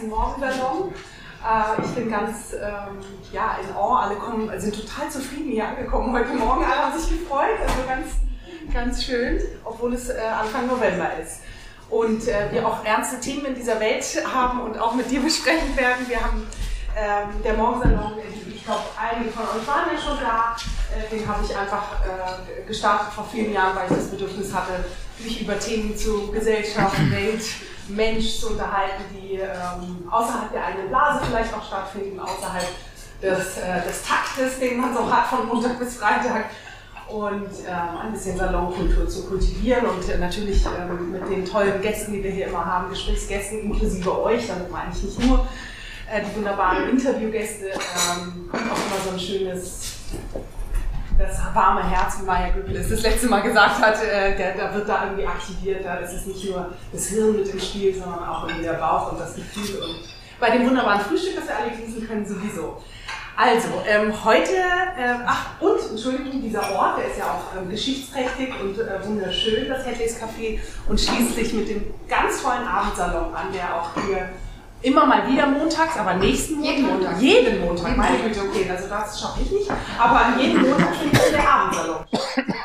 ersten Morgensalon. Äh, ich bin ganz ähm, ja, in Awe, alle kommen, sind total zufrieden hier angekommen heute Morgen, alle haben sich gefreut, also ganz, ganz schön, obwohl es äh, Anfang November ist. Und äh, wir auch ernste Themen in dieser Welt haben und auch mit dir besprechen werden. Wir haben ähm, der Morgensalon, ich glaube, einige von euch waren ja schon da. Äh, den habe ich einfach äh, gestartet vor vielen Jahren, weil ich das Bedürfnis hatte, mich über Themen zu Gesellschaft, Welt, Mensch zu unterhalten, die ähm, außerhalb der eigenen Blase vielleicht auch stattfinden, außerhalb des, äh, des Taktes, den man so hat von Montag bis Freitag. Und ähm, ein bisschen Salonkultur zu kultivieren und äh, natürlich ähm, mit den tollen Gästen, die wir hier immer haben, Gesprächsgästen inklusive euch, damit meine ich nicht nur äh, die wunderbaren Interviewgäste, ähm, auch immer so ein schönes das warme Herz, wie Maya Göbel das letzte Mal gesagt hat, äh, der, da wird da irgendwie aktiviert. Da ist es nicht nur das Hirn mit im Spiel, sondern auch irgendwie der Bauch und das Gefühl. Und bei dem wunderbaren Frühstück, das wir alle genießen können, sowieso. Also, ähm, heute, äh, ach, und, Entschuldigung, dieser Ort, der ist ja auch ähm, geschichtsträchtig und äh, wunderschön, das Hedleys Café, und schließt sich mit dem ganz tollen Abendsalon an, der auch hier immer mal wieder montags, aber nächsten Montag. Jeden Montag. Jeden Montag, meine Güte, okay, also das schaffe ich nicht. Aber an jedem Montag findet der Abendsalon.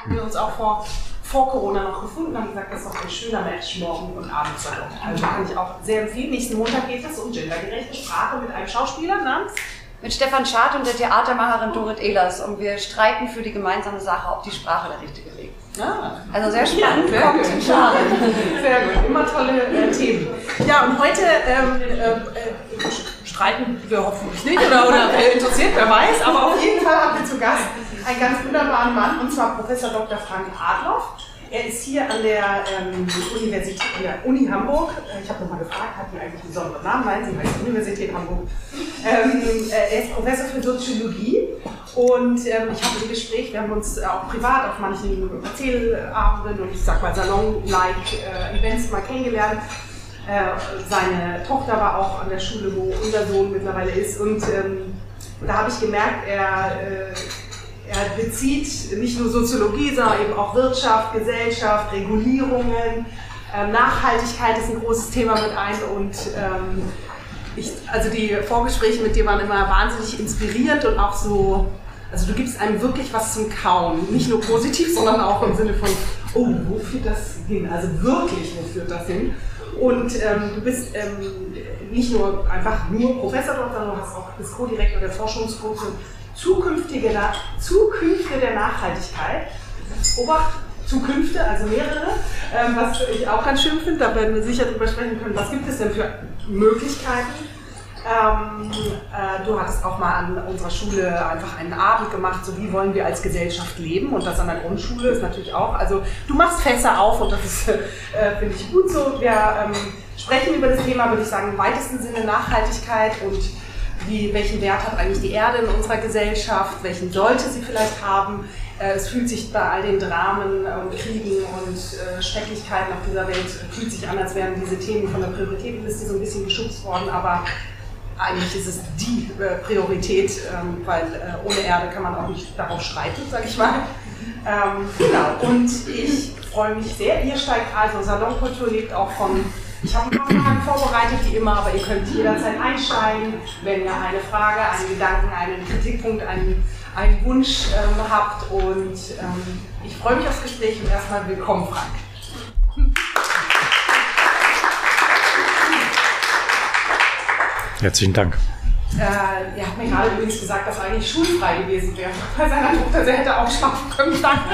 wir uns auch vor, vor Corona noch gefunden haben gesagt, das ist doch ein schöner Match, Morgen- und Abendsalon. Also kann ich auch sehr empfehlen. Nächsten Montag geht es um gendergerechte Sprache mit einem Schauspieler namens mit Stefan Schad und der Theatermacherin Dorit Ehlers und wir streiten für die gemeinsame Sache, ob die Sprache der richtige Weg ist. Ah. Also sehr spannend. Ja, sehr, gut. sehr gut. Immer tolle äh, Themen. Ja, und heute ähm, äh, äh, streiten wir hoffentlich nicht oder, oder interessiert, wer weiß, aber auf jeden Fall haben wir zu Gast einen ganz wunderbaren Mann und zwar Professor Dr. Frank Adloff. Er ist hier an der ähm, Universität, an der Uni Hamburg. Äh, ich habe nochmal gefragt, hat die eigentlich einen besonderen Namen? Nein, sie heißt Universität Hamburg. Ähm, äh, er ist Professor für Soziologie und ähm, ich habe im Gespräch, wir haben uns auch privat auf manchen Erzählabenden und ich sag mal Salon-like äh, Events mal kennengelernt. Äh, seine Tochter war auch an der Schule, wo unser Sohn mittlerweile ist und ähm, da habe ich gemerkt, er äh, er bezieht nicht nur Soziologie, sondern eben auch Wirtschaft, Gesellschaft, Regulierungen. Ähm, Nachhaltigkeit ist ein großes Thema mit ein und ähm, ich, also die Vorgespräche mit dir waren immer wahnsinnig inspirierend und auch so, also du gibst einem wirklich was zum Kauen. Nicht nur positiv, sondern auch im Sinne von, oh, wo führt das hin? Also wirklich, wo führt das hin? Und ähm, du bist ähm, nicht nur einfach nur Professor dort, sondern du hast auch, bist Co-Direktor der Forschungsgruppe zukünftige Zukünfte der Nachhaltigkeit. Obacht, Zukünfte, also mehrere, ähm, was ich auch ganz schön finde, da werden wir sicher drüber sprechen können, was gibt es denn für Möglichkeiten. Ähm, äh, du hattest auch mal an unserer Schule einfach einen Abend gemacht, so wie wollen wir als Gesellschaft leben und das an der Grundschule ist natürlich auch, also du machst Fässer auf und das äh, finde ich gut so. Wir ähm, sprechen über das Thema, würde ich sagen, im weitesten Sinne Nachhaltigkeit und wie, welchen Wert hat eigentlich die Erde in unserer Gesellschaft, welchen sollte sie vielleicht haben. Äh, es fühlt sich bei all den Dramen und Kriegen und äh, Schrecklichkeiten auf dieser Welt, fühlt sich an, als wären diese Themen von der Prioritätenliste so ein bisschen geschubst worden, aber eigentlich ist es die äh, Priorität, ähm, weil ohne Erde kann man auch nicht darauf streiten, sage ich mal. Ähm, genau, und ich freue mich sehr. Ihr steigt also, Salonkultur lebt auch von ich habe ein paar Fragen vorbereitet, wie immer, aber ihr könnt jederzeit einsteigen, wenn ihr eine Frage, einen Gedanken, einen Kritikpunkt, einen, einen Wunsch ähm, habt. Und ähm, ich freue mich aufs Gespräch und erstmal willkommen, Frank. Herzlichen Dank. Äh, er hat mir gerade übrigens gesagt, dass eigentlich schulfrei gewesen wäre bei seiner Tochter. Sie hätte auch schlafen können. Danke.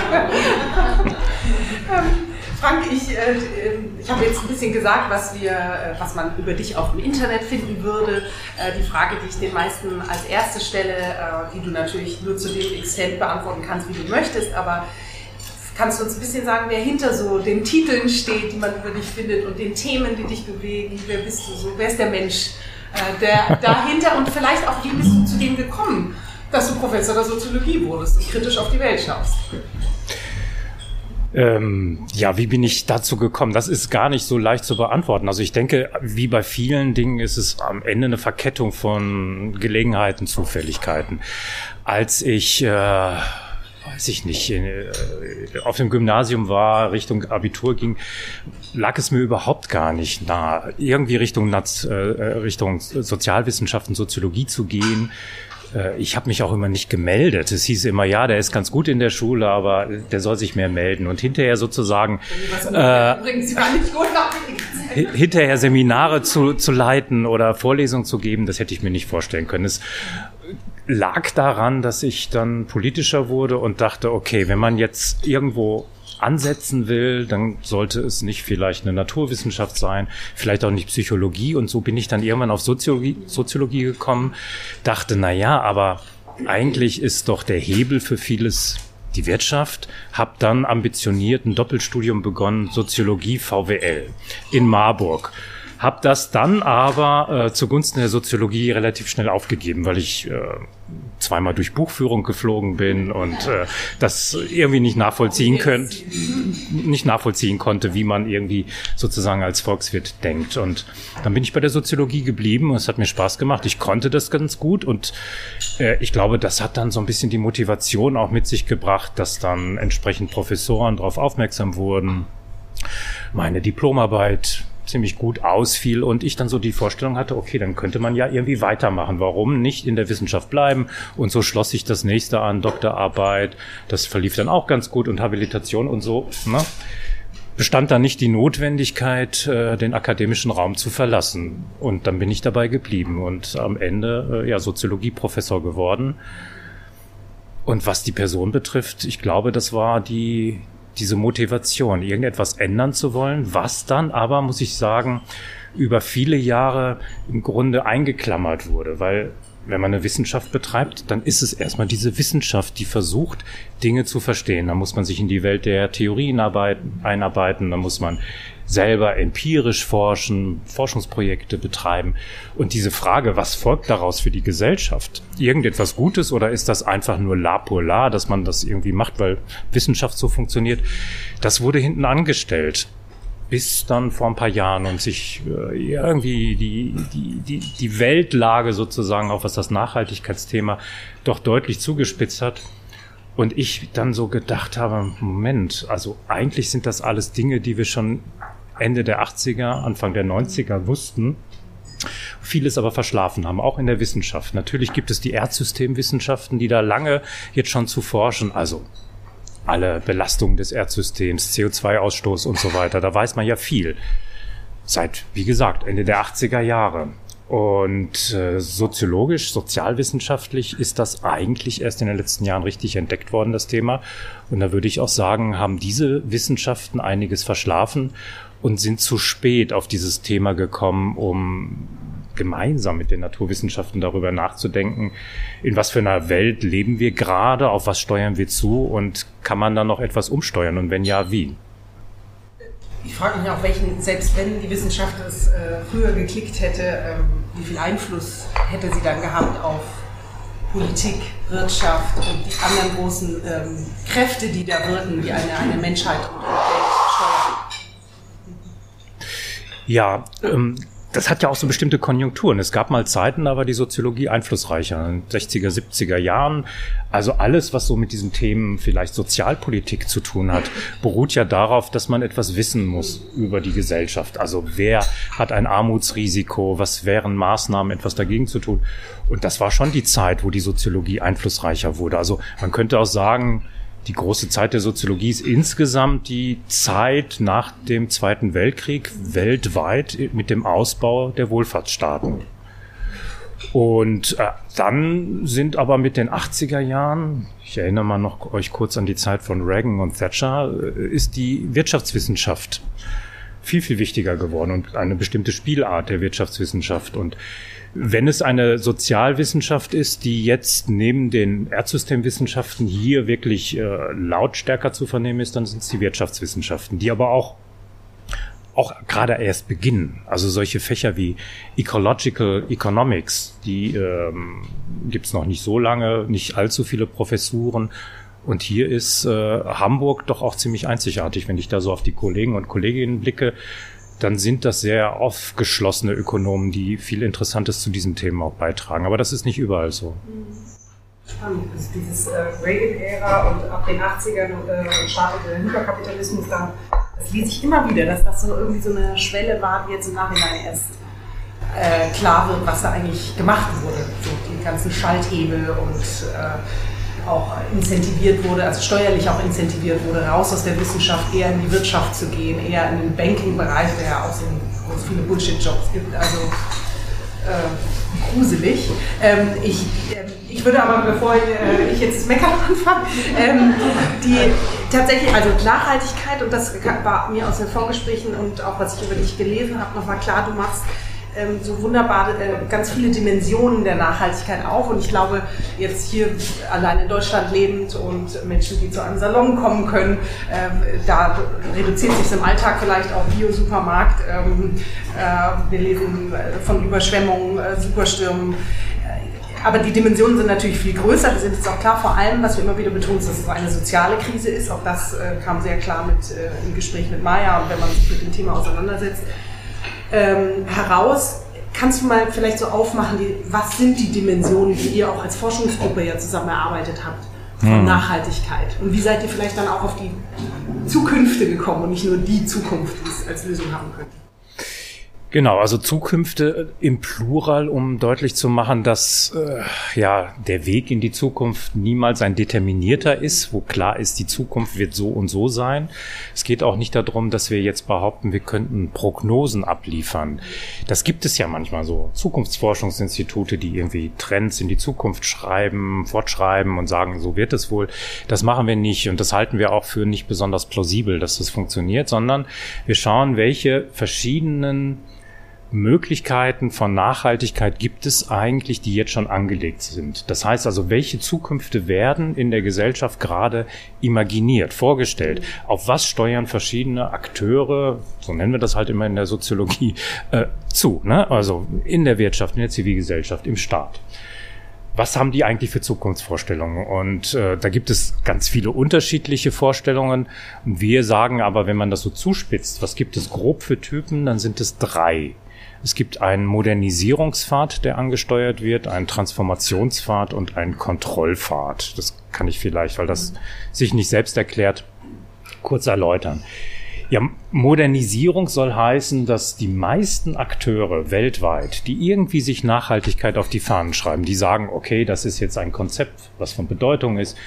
ähm, Frank, ich, äh, ich habe jetzt ein bisschen gesagt, was, wir, äh, was man über dich auch im Internet finden würde. Äh, die Frage, die ich den meisten als erste stelle, äh, die du natürlich nur zu dem Extent beantworten kannst, wie du möchtest, aber kannst du uns ein bisschen sagen, wer hinter so den Titeln steht, die man über dich findet und den Themen, die dich bewegen? Wer bist du so? Wer ist der Mensch äh, der dahinter und vielleicht auch, wie bist du zu dem gekommen, dass du Professor der Soziologie wurdest und kritisch auf die Welt schaust? Ähm, ja, wie bin ich dazu gekommen? Das ist gar nicht so leicht zu beantworten. Also ich denke, wie bei vielen Dingen ist es am Ende eine Verkettung von Gelegenheiten, Zufälligkeiten. Als ich äh, weiß ich nicht, äh, auf dem Gymnasium war, Richtung Abitur ging, lag es mir überhaupt gar nicht nah, irgendwie Richtung, äh, Richtung Sozialwissenschaften, Soziologie zu gehen. Äh, ich habe mich auch immer nicht gemeldet. Es hieß immer, ja, der ist ganz gut in der Schule, aber der soll sich mehr melden. Und hinterher sozusagen äh, hinterher Seminare zu, zu leiten oder Vorlesungen zu geben, das hätte ich mir nicht vorstellen können. Es lag daran, dass ich dann politischer wurde und dachte, okay, wenn man jetzt irgendwo ansetzen will, dann sollte es nicht vielleicht eine Naturwissenschaft sein, vielleicht auch nicht Psychologie. Und so bin ich dann irgendwann auf Soziologie, Soziologie gekommen, dachte, na ja, aber eigentlich ist doch der Hebel für vieles die Wirtschaft, habe dann ambitioniert ein Doppelstudium begonnen, Soziologie VWL in Marburg habe das dann aber äh, zugunsten der Soziologie relativ schnell aufgegeben, weil ich äh, zweimal durch Buchführung geflogen bin und äh, das irgendwie nicht nachvollziehen könnt, nicht nachvollziehen konnte, wie man irgendwie sozusagen als Volkswirt denkt. Und dann bin ich bei der Soziologie geblieben und es hat mir Spaß gemacht. Ich konnte das ganz gut und äh, ich glaube, das hat dann so ein bisschen die Motivation auch mit sich gebracht, dass dann entsprechend Professoren darauf aufmerksam wurden. Meine Diplomarbeit ziemlich gut ausfiel und ich dann so die Vorstellung hatte, okay, dann könnte man ja irgendwie weitermachen. Warum nicht in der Wissenschaft bleiben? Und so schloss sich das nächste an, Doktorarbeit. Das verlief dann auch ganz gut und Habilitation und so. Ne? bestand dann nicht die Notwendigkeit, äh, den akademischen Raum zu verlassen. Und dann bin ich dabei geblieben und am Ende äh, ja Soziologieprofessor geworden. Und was die Person betrifft, ich glaube, das war die, diese Motivation, irgendetwas ändern zu wollen, was dann aber, muss ich sagen, über viele Jahre im Grunde eingeklammert wurde, weil wenn man eine Wissenschaft betreibt, dann ist es erstmal diese Wissenschaft, die versucht, Dinge zu verstehen. Da muss man sich in die Welt der Theorien arbeiten, einarbeiten, da muss man selber empirisch forschen, Forschungsprojekte betreiben. Und diese Frage, was folgt daraus für die Gesellschaft? Irgendetwas Gutes oder ist das einfach nur la pour la, dass man das irgendwie macht, weil Wissenschaft so funktioniert? Das wurde hinten angestellt bis dann vor ein paar Jahren und sich äh, irgendwie die, die, die, die Weltlage sozusagen, auch was das Nachhaltigkeitsthema doch deutlich zugespitzt hat. Und ich dann so gedacht habe, Moment, also eigentlich sind das alles Dinge, die wir schon Ende der 80er, Anfang der 90er wussten, vieles aber verschlafen haben, auch in der Wissenschaft. Natürlich gibt es die Erdsystemwissenschaften, die da lange jetzt schon zu forschen, also alle Belastungen des Erdsystems, CO2-Ausstoß und so weiter, da weiß man ja viel. Seit, wie gesagt, Ende der 80er Jahre. Und äh, soziologisch, sozialwissenschaftlich ist das eigentlich erst in den letzten Jahren richtig entdeckt worden, das Thema. Und da würde ich auch sagen, haben diese Wissenschaften einiges verschlafen und sind zu spät auf dieses Thema gekommen, um gemeinsam mit den Naturwissenschaften darüber nachzudenken, in was für einer Welt leben wir gerade, auf was steuern wir zu und kann man da noch etwas umsteuern und wenn ja, wie? Ich frage mich auch, welchen, selbst wenn die Wissenschaft es äh, früher geklickt hätte, ähm, wie viel Einfluss hätte sie dann gehabt auf Politik, Wirtschaft und die anderen großen ähm, Kräfte, die da wirken, die eine, eine Menschheit und Welt Ja, ähm, das hat ja auch so bestimmte Konjunkturen. Es gab mal Zeiten, da war die Soziologie einflussreicher, in den 60er, 70er Jahren. Also alles, was so mit diesen Themen vielleicht Sozialpolitik zu tun hat, beruht ja darauf, dass man etwas wissen muss über die Gesellschaft. Also wer hat ein Armutsrisiko? Was wären Maßnahmen, etwas dagegen zu tun? Und das war schon die Zeit, wo die Soziologie einflussreicher wurde. Also man könnte auch sagen, die große Zeit der Soziologie ist insgesamt die Zeit nach dem Zweiten Weltkrieg weltweit mit dem Ausbau der Wohlfahrtsstaaten. Und äh, dann sind aber mit den 80er Jahren, ich erinnere mal noch euch kurz an die Zeit von Reagan und Thatcher, äh, ist die Wirtschaftswissenschaft viel, viel wichtiger geworden und eine bestimmte Spielart der Wirtschaftswissenschaft. Und wenn es eine Sozialwissenschaft ist, die jetzt neben den Erdsystemwissenschaften hier wirklich äh, lautstärker zu vernehmen ist, dann sind es die Wirtschaftswissenschaften, die aber auch auch gerade erst beginnen. Also solche Fächer wie Ecological Economics, die ähm, gibt es noch nicht so lange, nicht allzu viele Professuren. Und hier ist äh, Hamburg doch auch ziemlich einzigartig, wenn ich da so auf die Kollegen und Kolleginnen blicke dann sind das sehr aufgeschlossene Ökonomen, die viel Interessantes zu diesem Thema auch beitragen. Aber das ist nicht überall so. Spannend. Also dieses äh, Reagan-Ära und ab den 80ern äh, startete der Hyperkapitalismus dann. Das liest ich immer wieder, dass das so irgendwie so eine Schwelle war, die jetzt im Nachhinein erst äh, klar wird, was da eigentlich gemacht wurde. So die ganzen Schalthebel und äh, auch incentiviert wurde, also steuerlich auch incentiviert wurde, raus aus der Wissenschaft, eher in die Wirtschaft zu gehen, eher in den Banking-Bereich, der ja auch so, viele Bullshit-Jobs gibt. Also äh, gruselig. Ähm, ich, äh, ich würde aber, bevor ich, äh, ich jetzt Meckern anfange, ähm, die tatsächlich, also Nachhaltigkeit, und das war mir aus den Vorgesprächen und auch was ich über dich gelesen habe, nochmal klar, du machst so wunderbar äh, ganz viele Dimensionen der Nachhaltigkeit auf. Und ich glaube, jetzt hier allein in Deutschland lebend und Menschen, die zu einem Salon kommen können, äh, da reduziert sich im Alltag vielleicht auch Bio-Supermarkt. Ähm, äh, wir lesen äh, von Überschwemmungen, äh, Superstürmen. Äh, aber die Dimensionen sind natürlich viel größer. Wir sind jetzt auch klar, vor allem, was wir immer wieder betonen, dass es eine soziale Krise ist. Auch das kam sehr klar mit, im Gespräch mit Maya und wenn man sich mit dem Thema auseinandersetzt ähm, heraus. Kannst du mal vielleicht so aufmachen, die, was sind die Dimensionen, die ihr auch als Forschungsgruppe ja zusammen erarbeitet habt von hm. Nachhaltigkeit? Und wie seid ihr vielleicht dann auch auf die Zukünfte gekommen und nicht nur die Zukunft, die es als Lösung haben könnte? Genau, also Zukünfte im Plural, um deutlich zu machen, dass äh, ja der Weg in die Zukunft niemals ein determinierter ist, wo klar ist, die Zukunft wird so und so sein. Es geht auch nicht darum, dass wir jetzt behaupten, wir könnten Prognosen abliefern. Das gibt es ja manchmal so. Zukunftsforschungsinstitute, die irgendwie Trends in die Zukunft schreiben, fortschreiben und sagen, so wird es wohl. Das machen wir nicht und das halten wir auch für nicht besonders plausibel, dass das funktioniert, sondern wir schauen, welche verschiedenen Möglichkeiten von Nachhaltigkeit gibt es eigentlich, die jetzt schon angelegt sind? Das heißt also, welche Zukünfte werden in der Gesellschaft gerade imaginiert, vorgestellt? Auf was steuern verschiedene Akteure, so nennen wir das halt immer in der Soziologie, äh, zu? Ne? Also in der Wirtschaft, in der Zivilgesellschaft, im Staat was haben die eigentlich für Zukunftsvorstellungen? Und äh, da gibt es ganz viele unterschiedliche Vorstellungen. Wir sagen aber, wenn man das so zuspitzt, was gibt es grob für Typen, dann sind es drei. Es gibt einen Modernisierungspfad, der angesteuert wird, einen Transformationspfad und einen Kontrollpfad. Das kann ich vielleicht, weil das sich nicht selbst erklärt, kurz erläutern. Ja, Modernisierung soll heißen, dass die meisten Akteure weltweit, die irgendwie sich Nachhaltigkeit auf die Fahnen schreiben, die sagen, okay, das ist jetzt ein Konzept, was von Bedeutung ist,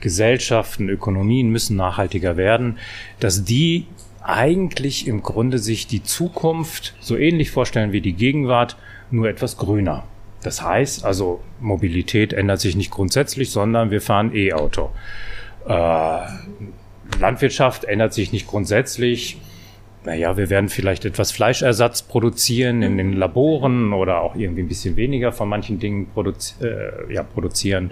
Gesellschaften, Ökonomien müssen nachhaltiger werden, dass die eigentlich im Grunde sich die Zukunft so ähnlich vorstellen wie die Gegenwart, nur etwas grüner. Das heißt also, Mobilität ändert sich nicht grundsätzlich, sondern wir fahren E-Auto. Äh, Landwirtschaft ändert sich nicht grundsätzlich. Naja, wir werden vielleicht etwas Fleischersatz produzieren in den Laboren oder auch irgendwie ein bisschen weniger von manchen Dingen produzi äh, ja, produzieren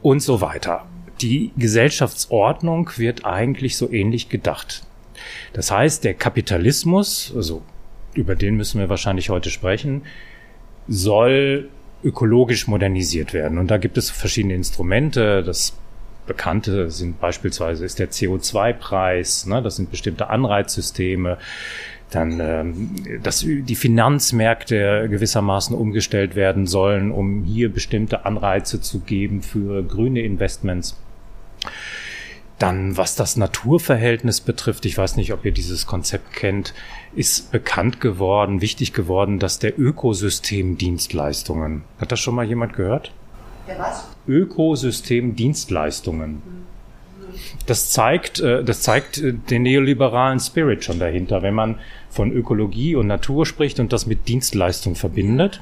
und so weiter. Die Gesellschaftsordnung wird eigentlich so ähnlich gedacht. Das heißt, der Kapitalismus, also über den müssen wir wahrscheinlich heute sprechen, soll ökologisch modernisiert werden. Und da gibt es verschiedene Instrumente. Das Bekannte sind beispielsweise ist der CO2-Preis, ne, das sind bestimmte Anreizsysteme, dann ähm, dass die Finanzmärkte gewissermaßen umgestellt werden sollen, um hier bestimmte Anreize zu geben für grüne Investments. Dann, was das Naturverhältnis betrifft, ich weiß nicht, ob ihr dieses Konzept kennt, ist bekannt geworden, wichtig geworden, dass der Ökosystemdienstleistungen. Hat das schon mal jemand gehört? Der was? Ökosystemdienstleistungen. Das zeigt, äh, das zeigt äh, den neoliberalen Spirit schon dahinter, wenn man von Ökologie und Natur spricht und das mit Dienstleistung verbindet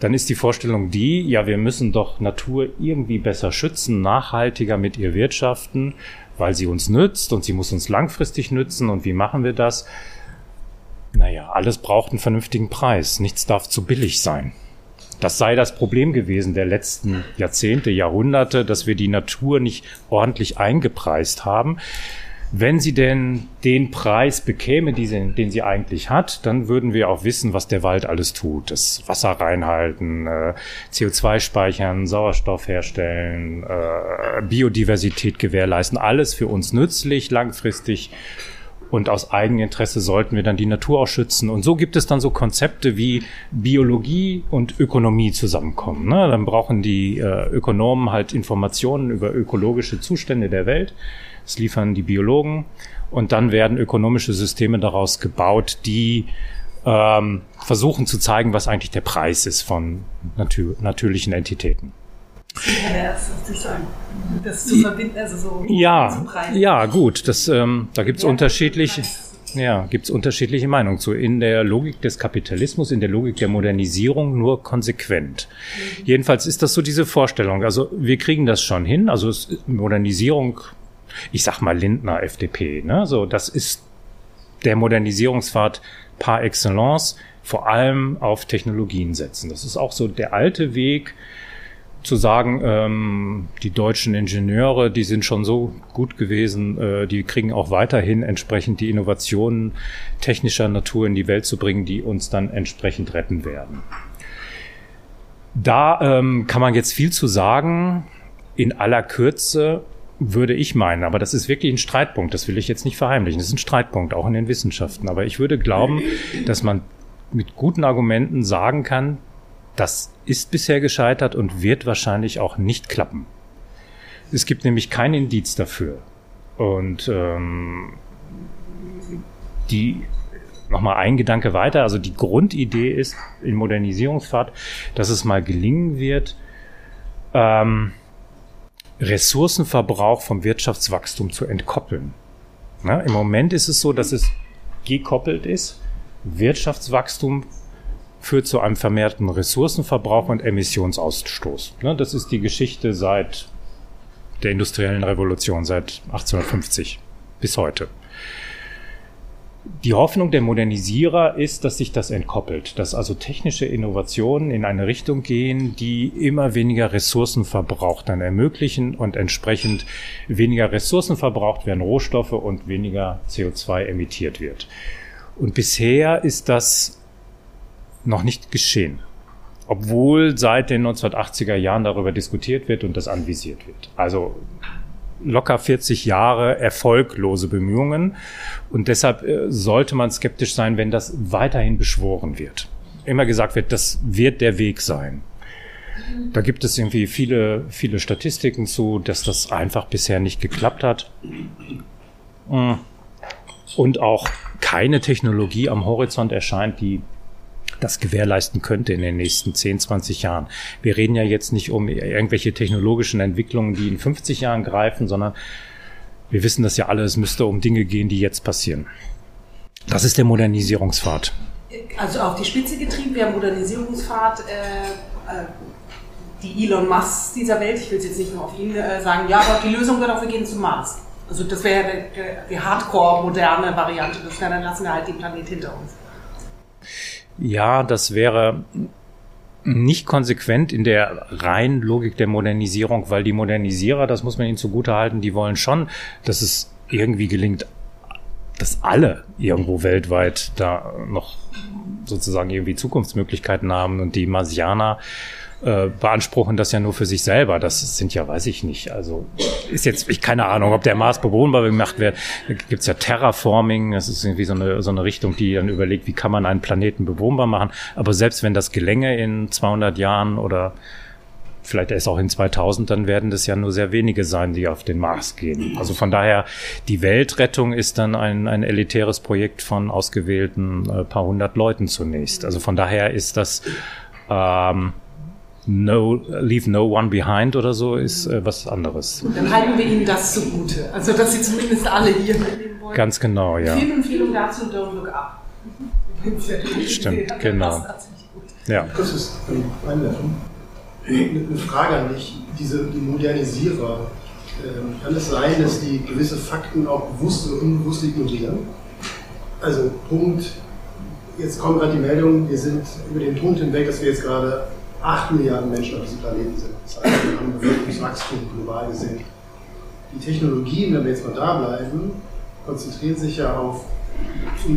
dann ist die Vorstellung die, ja, wir müssen doch Natur irgendwie besser schützen, nachhaltiger mit ihr wirtschaften, weil sie uns nützt und sie muss uns langfristig nützen. Und wie machen wir das? Naja, alles braucht einen vernünftigen Preis. Nichts darf zu billig sein. Das sei das Problem gewesen der letzten Jahrzehnte, Jahrhunderte, dass wir die Natur nicht ordentlich eingepreist haben. Wenn sie denn den Preis bekäme, sie, den sie eigentlich hat, dann würden wir auch wissen, was der Wald alles tut. Das Wasser reinhalten, äh, CO2 speichern, Sauerstoff herstellen, äh, Biodiversität gewährleisten. Alles für uns nützlich, langfristig und aus Eigeninteresse sollten wir dann die Natur auch schützen. Und so gibt es dann so Konzepte wie Biologie und Ökonomie zusammenkommen. Ne? Dann brauchen die äh, Ökonomen halt Informationen über ökologische Zustände der Welt. Das liefern die Biologen. Und dann werden ökonomische Systeme daraus gebaut, die ähm, versuchen zu zeigen, was eigentlich der Preis ist von natür natürlichen Entitäten. Das zu verbinden, also so ja, ja, gut. Das, ähm, da gibt es ja, unterschiedliche, ja, gibt's unterschiedliche Meinungen zu. In der Logik des Kapitalismus, in der Logik der Modernisierung nur konsequent. Mhm. Jedenfalls ist das so diese Vorstellung. Also wir kriegen das schon hin. Also Modernisierung, ich sag mal Lindner, FDP. Ne? So, das ist der Modernisierungspfad par excellence. Vor allem auf Technologien setzen. Das ist auch so der alte Weg zu sagen, ähm, die deutschen Ingenieure, die sind schon so gut gewesen, äh, die kriegen auch weiterhin entsprechend die Innovationen technischer Natur in die Welt zu bringen, die uns dann entsprechend retten werden. Da ähm, kann man jetzt viel zu sagen. In aller Kürze würde ich meinen, aber das ist wirklich ein Streitpunkt, das will ich jetzt nicht verheimlichen. Das ist ein Streitpunkt, auch in den Wissenschaften. Aber ich würde glauben, dass man mit guten Argumenten sagen kann, das ist bisher gescheitert und wird wahrscheinlich auch nicht klappen. Es gibt nämlich kein Indiz dafür. Und ähm, die nochmal ein Gedanke weiter. Also die Grundidee ist in Modernisierungsfahrt, dass es mal gelingen wird, ähm, Ressourcenverbrauch vom Wirtschaftswachstum zu entkoppeln. Na, Im Moment ist es so, dass es gekoppelt ist. Wirtschaftswachstum führt zu einem vermehrten Ressourcenverbrauch und Emissionsausstoß. Ne, das ist die Geschichte seit der industriellen Revolution, seit 1850 bis heute. Die Hoffnung der Modernisierer ist, dass sich das entkoppelt, dass also technische Innovationen in eine Richtung gehen, die immer weniger Ressourcenverbrauch dann ermöglichen und entsprechend weniger Ressourcen verbraucht werden Rohstoffe und weniger CO2 emittiert wird. Und bisher ist das noch nicht geschehen. Obwohl seit den 1980er Jahren darüber diskutiert wird und das anvisiert wird. Also locker 40 Jahre erfolglose Bemühungen. Und deshalb äh, sollte man skeptisch sein, wenn das weiterhin beschworen wird. Immer gesagt wird, das wird der Weg sein. Da gibt es irgendwie viele, viele Statistiken zu, dass das einfach bisher nicht geklappt hat. Und auch keine Technologie am Horizont erscheint, die das gewährleisten könnte in den nächsten 10, 20 Jahren. Wir reden ja jetzt nicht um irgendwelche technologischen Entwicklungen, die in 50 Jahren greifen, sondern wir wissen das ja alle, es müsste um Dinge gehen, die jetzt passieren. Das ist der Modernisierungspfad. Also auf die Spitze getrieben, haben Modernisierungspfad, äh, äh, die Elon Musk dieser Welt, ich will jetzt nicht nur auf ihn äh, sagen, ja, aber die Lösung wird auch, wir gehen zum Mars. Also das wäre die, die Hardcore-moderne Variante, das wäre, dann lassen wir halt den Planet hinter uns. Ja, das wäre nicht konsequent in der reinen Logik der Modernisierung, weil die Modernisierer, das muss man ihnen zugutehalten, die wollen schon, dass es irgendwie gelingt, dass alle irgendwo weltweit da noch sozusagen irgendwie Zukunftsmöglichkeiten haben und die Marsianer äh, beanspruchen das ja nur für sich selber. Das sind ja, weiß ich nicht. Also ist jetzt, ich keine Ahnung, ob der Mars bewohnbar gemacht wird. Da gibt's ja Terraforming, das ist irgendwie so eine, so eine Richtung, die dann überlegt, wie kann man einen Planeten bewohnbar machen. Aber selbst wenn das gelänge in 200 Jahren oder vielleicht erst auch in 2000, dann werden das ja nur sehr wenige sein, die auf den Mars gehen. Also von daher, die Weltrettung ist dann ein, ein elitäres Projekt von ausgewählten äh, paar hundert Leuten zunächst. Also von daher ist das ähm, No, Leave No One Behind oder so ist äh, was anderes. Dann halten wir Ihnen das zugute. Also, dass Sie zumindest alle hier mitnehmen wollen. Ganz genau, ja. Filmempfehlung dazu, Don't Look Up. Stimmt, genau. Ja. Das ist. Eine Frage an dich. Diese die Modernisierer, äh, kann es sein, dass die gewisse Fakten auch bewusst oder unbewusst ignorieren? Also, Punkt. Jetzt kommt gerade die Meldung, wir sind über den Punkt hinweg, dass wir jetzt gerade 8 Milliarden Menschen auf diesem Planeten sind. Das heißt, wir haben Bevölkerungswachstum global gesehen. Die Technologien, wenn wir jetzt mal da bleiben, konzentrieren sich ja auf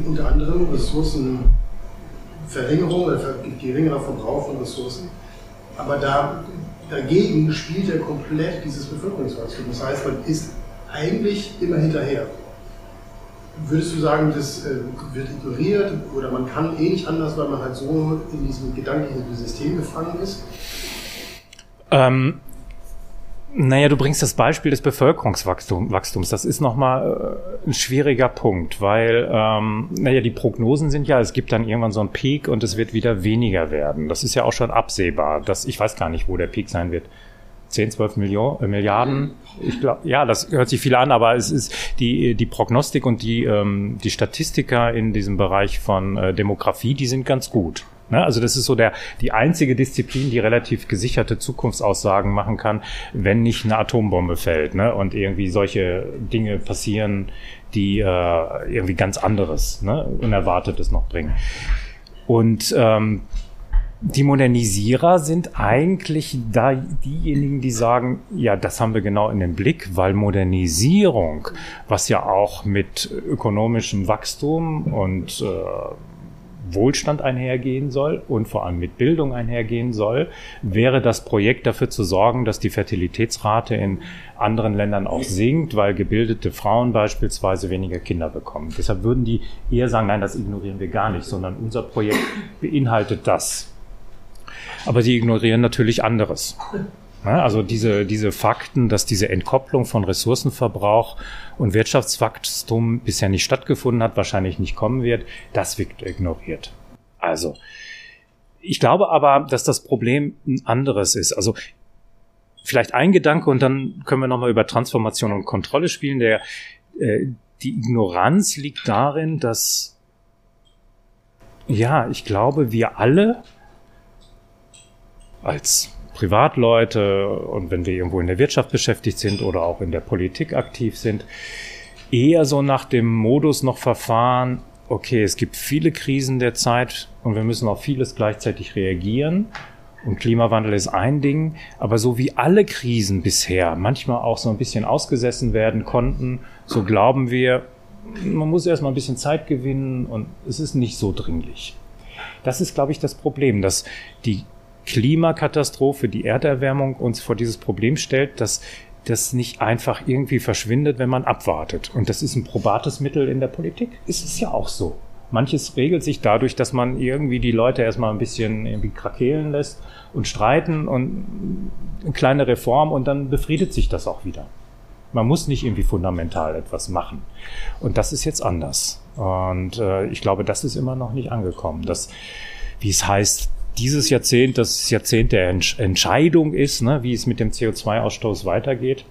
unter anderem Ressourcenverringerung oder geringerer Verbrauch von Ressourcen. Aber da, dagegen spielt ja komplett dieses Bevölkerungswachstum. Das heißt, man ist eigentlich immer hinterher. Würdest du sagen, das äh, wird ignoriert oder man kann eh nicht anders, weil man halt so in diesem gedanklichen System gefangen ist? Ähm, naja, du bringst das Beispiel des Bevölkerungswachstums. Das ist nochmal äh, ein schwieriger Punkt, weil, ähm, naja, die Prognosen sind ja, es gibt dann irgendwann so einen Peak und es wird wieder weniger werden. Das ist ja auch schon absehbar. Das, ich weiß gar nicht, wo der Peak sein wird. 10, 12 Million, äh, Milliarden. Ich glaube, ja, das hört sich viel an, aber es ist die, die Prognostik und die, ähm, die Statistiker in diesem Bereich von äh, Demografie, die sind ganz gut. Ne? Also das ist so der, die einzige Disziplin, die relativ gesicherte Zukunftsaussagen machen kann, wenn nicht eine Atombombe fällt ne? und irgendwie solche Dinge passieren, die äh, irgendwie ganz anderes, ne? Unerwartetes noch bringen. Und ähm, die Modernisierer sind eigentlich da diejenigen, die sagen, ja, das haben wir genau in den Blick, weil Modernisierung, was ja auch mit ökonomischem Wachstum und äh, Wohlstand einhergehen soll und vor allem mit Bildung einhergehen soll, wäre das Projekt dafür zu sorgen, dass die Fertilitätsrate in anderen Ländern auch sinkt, weil gebildete Frauen beispielsweise weniger Kinder bekommen. Deshalb würden die eher sagen, nein, das ignorieren wir gar nicht, sondern unser Projekt beinhaltet das. Aber sie ignorieren natürlich anderes. Also diese, diese Fakten, dass diese Entkopplung von Ressourcenverbrauch und Wirtschaftswachstum bisher nicht stattgefunden hat, wahrscheinlich nicht kommen wird, das wird ignoriert. Also, ich glaube aber, dass das Problem ein anderes ist. Also, vielleicht ein Gedanke und dann können wir nochmal über Transformation und Kontrolle spielen. Der, äh, die Ignoranz liegt darin, dass, ja, ich glaube, wir alle als Privatleute und wenn wir irgendwo in der Wirtschaft beschäftigt sind oder auch in der Politik aktiv sind, eher so nach dem Modus noch verfahren, okay, es gibt viele Krisen der Zeit und wir müssen auf vieles gleichzeitig reagieren. Und Klimawandel ist ein Ding, aber so wie alle Krisen bisher manchmal auch so ein bisschen ausgesessen werden konnten, so glauben wir, man muss erstmal ein bisschen Zeit gewinnen und es ist nicht so dringlich. Das ist, glaube ich, das Problem, dass die Klimakatastrophe, die Erderwärmung uns vor dieses Problem stellt, dass das nicht einfach irgendwie verschwindet, wenn man abwartet. Und das ist ein probates Mittel in der Politik. Ist es ja auch so. Manches regelt sich dadurch, dass man irgendwie die Leute erstmal ein bisschen irgendwie krakeelen lässt und streiten und eine kleine Reform und dann befriedet sich das auch wieder. Man muss nicht irgendwie fundamental etwas machen. Und das ist jetzt anders. Und äh, ich glaube, das ist immer noch nicht angekommen. Das, wie es heißt, dieses Jahrzehnt das Jahrzehnt der Entscheidung ist, ne, wie es mit dem CO2-Ausstoß weitergeht.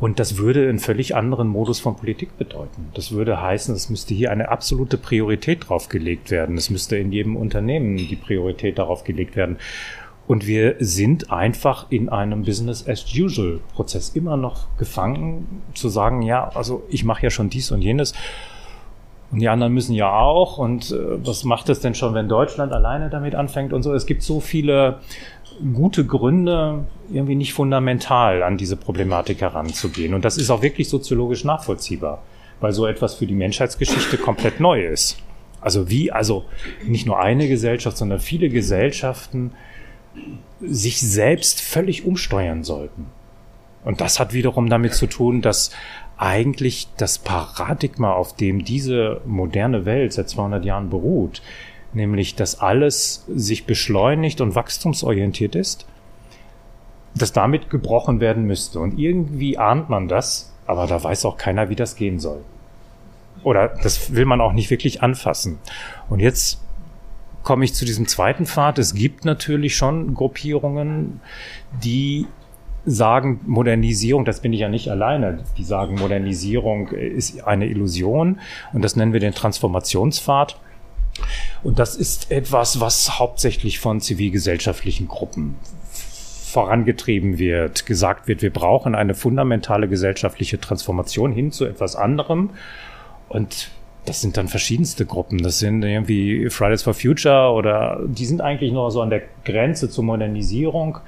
Und das würde einen völlig anderen Modus von Politik bedeuten. Das würde heißen, es müsste hier eine absolute Priorität drauf gelegt werden. Es müsste in jedem Unternehmen die Priorität darauf gelegt werden. Und wir sind einfach in einem Business as usual Prozess immer noch gefangen, zu sagen, ja, also ich mache ja schon dies und jenes und die anderen müssen ja auch. Und äh, was macht es denn schon, wenn Deutschland alleine damit anfängt und so? Es gibt so viele gute Gründe, irgendwie nicht fundamental an diese Problematik heranzugehen. Und das ist auch wirklich soziologisch nachvollziehbar, weil so etwas für die Menschheitsgeschichte komplett neu ist. Also wie, also nicht nur eine Gesellschaft, sondern viele Gesellschaften sich selbst völlig umsteuern sollten. Und das hat wiederum damit zu tun, dass eigentlich das Paradigma, auf dem diese moderne Welt seit 200 Jahren beruht, nämlich dass alles sich beschleunigt und wachstumsorientiert ist, dass damit gebrochen werden müsste. Und irgendwie ahnt man das, aber da weiß auch keiner, wie das gehen soll. Oder das will man auch nicht wirklich anfassen. Und jetzt komme ich zu diesem zweiten Pfad. Es gibt natürlich schon Gruppierungen, die sagen, Modernisierung, das bin ich ja nicht alleine, die sagen, Modernisierung ist eine Illusion und das nennen wir den Transformationspfad. Und das ist etwas, was hauptsächlich von zivilgesellschaftlichen Gruppen vorangetrieben wird, gesagt wird, wir brauchen eine fundamentale gesellschaftliche Transformation hin zu etwas anderem. Und das sind dann verschiedenste Gruppen. Das sind irgendwie Fridays for Future oder die sind eigentlich noch so an der Grenze zur Modernisierung.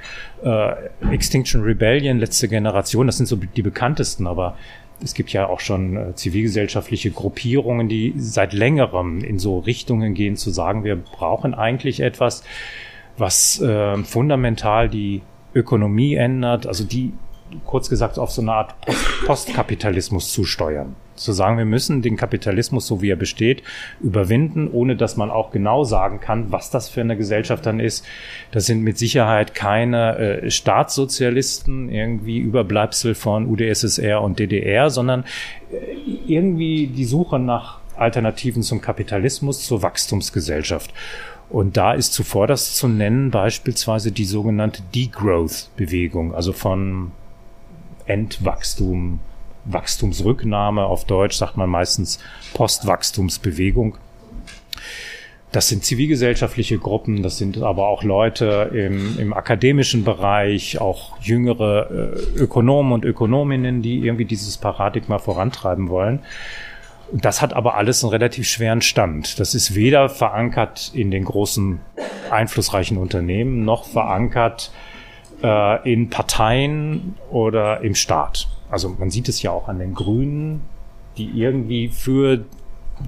Äh, Extinction Rebellion, letzte Generation, das sind so die bekanntesten, aber es gibt ja auch schon äh, zivilgesellschaftliche Gruppierungen, die seit längerem in so Richtungen gehen, zu sagen, wir brauchen eigentlich etwas, was äh, fundamental die Ökonomie ändert, also die kurz gesagt auf so eine Art Post Postkapitalismus zusteuern Zu sagen, wir müssen den Kapitalismus, so wie er besteht, überwinden, ohne dass man auch genau sagen kann, was das für eine Gesellschaft dann ist. Das sind mit Sicherheit keine äh, Staatssozialisten, irgendwie Überbleibsel von UdSSR und DDR, sondern äh, irgendwie die Suche nach Alternativen zum Kapitalismus, zur Wachstumsgesellschaft. Und da ist zuvor das zu nennen beispielsweise die sogenannte Degrowth-Bewegung, also von Entwachstum, Wachstumsrücknahme, auf Deutsch sagt man meistens Postwachstumsbewegung. Das sind zivilgesellschaftliche Gruppen, das sind aber auch Leute im, im akademischen Bereich, auch jüngere äh, Ökonomen und Ökonominnen, die irgendwie dieses Paradigma vorantreiben wollen. Das hat aber alles einen relativ schweren Stand. Das ist weder verankert in den großen einflussreichen Unternehmen noch verankert äh, in Parteien oder im Staat. Also man sieht es ja auch an den Grünen, die irgendwie für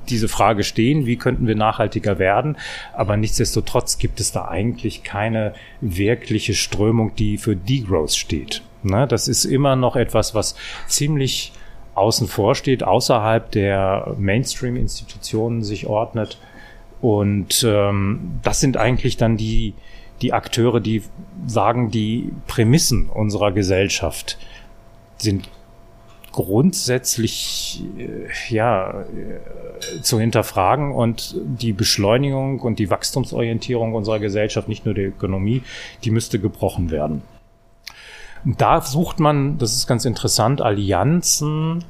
diese Frage stehen, wie könnten wir nachhaltiger werden. Aber nichtsdestotrotz gibt es da eigentlich keine wirkliche Strömung, die für Degrowth steht. Ne? Das ist immer noch etwas, was ziemlich außen vor steht, außerhalb der Mainstream-Institutionen sich ordnet. Und ähm, das sind eigentlich dann die, die Akteure, die sagen, die Prämissen unserer Gesellschaft sind grundsätzlich äh, ja äh, zu hinterfragen und die Beschleunigung und die Wachstumsorientierung unserer Gesellschaft, nicht nur der Ökonomie, die müsste gebrochen werden. Da sucht man, das ist ganz interessant, Allianzen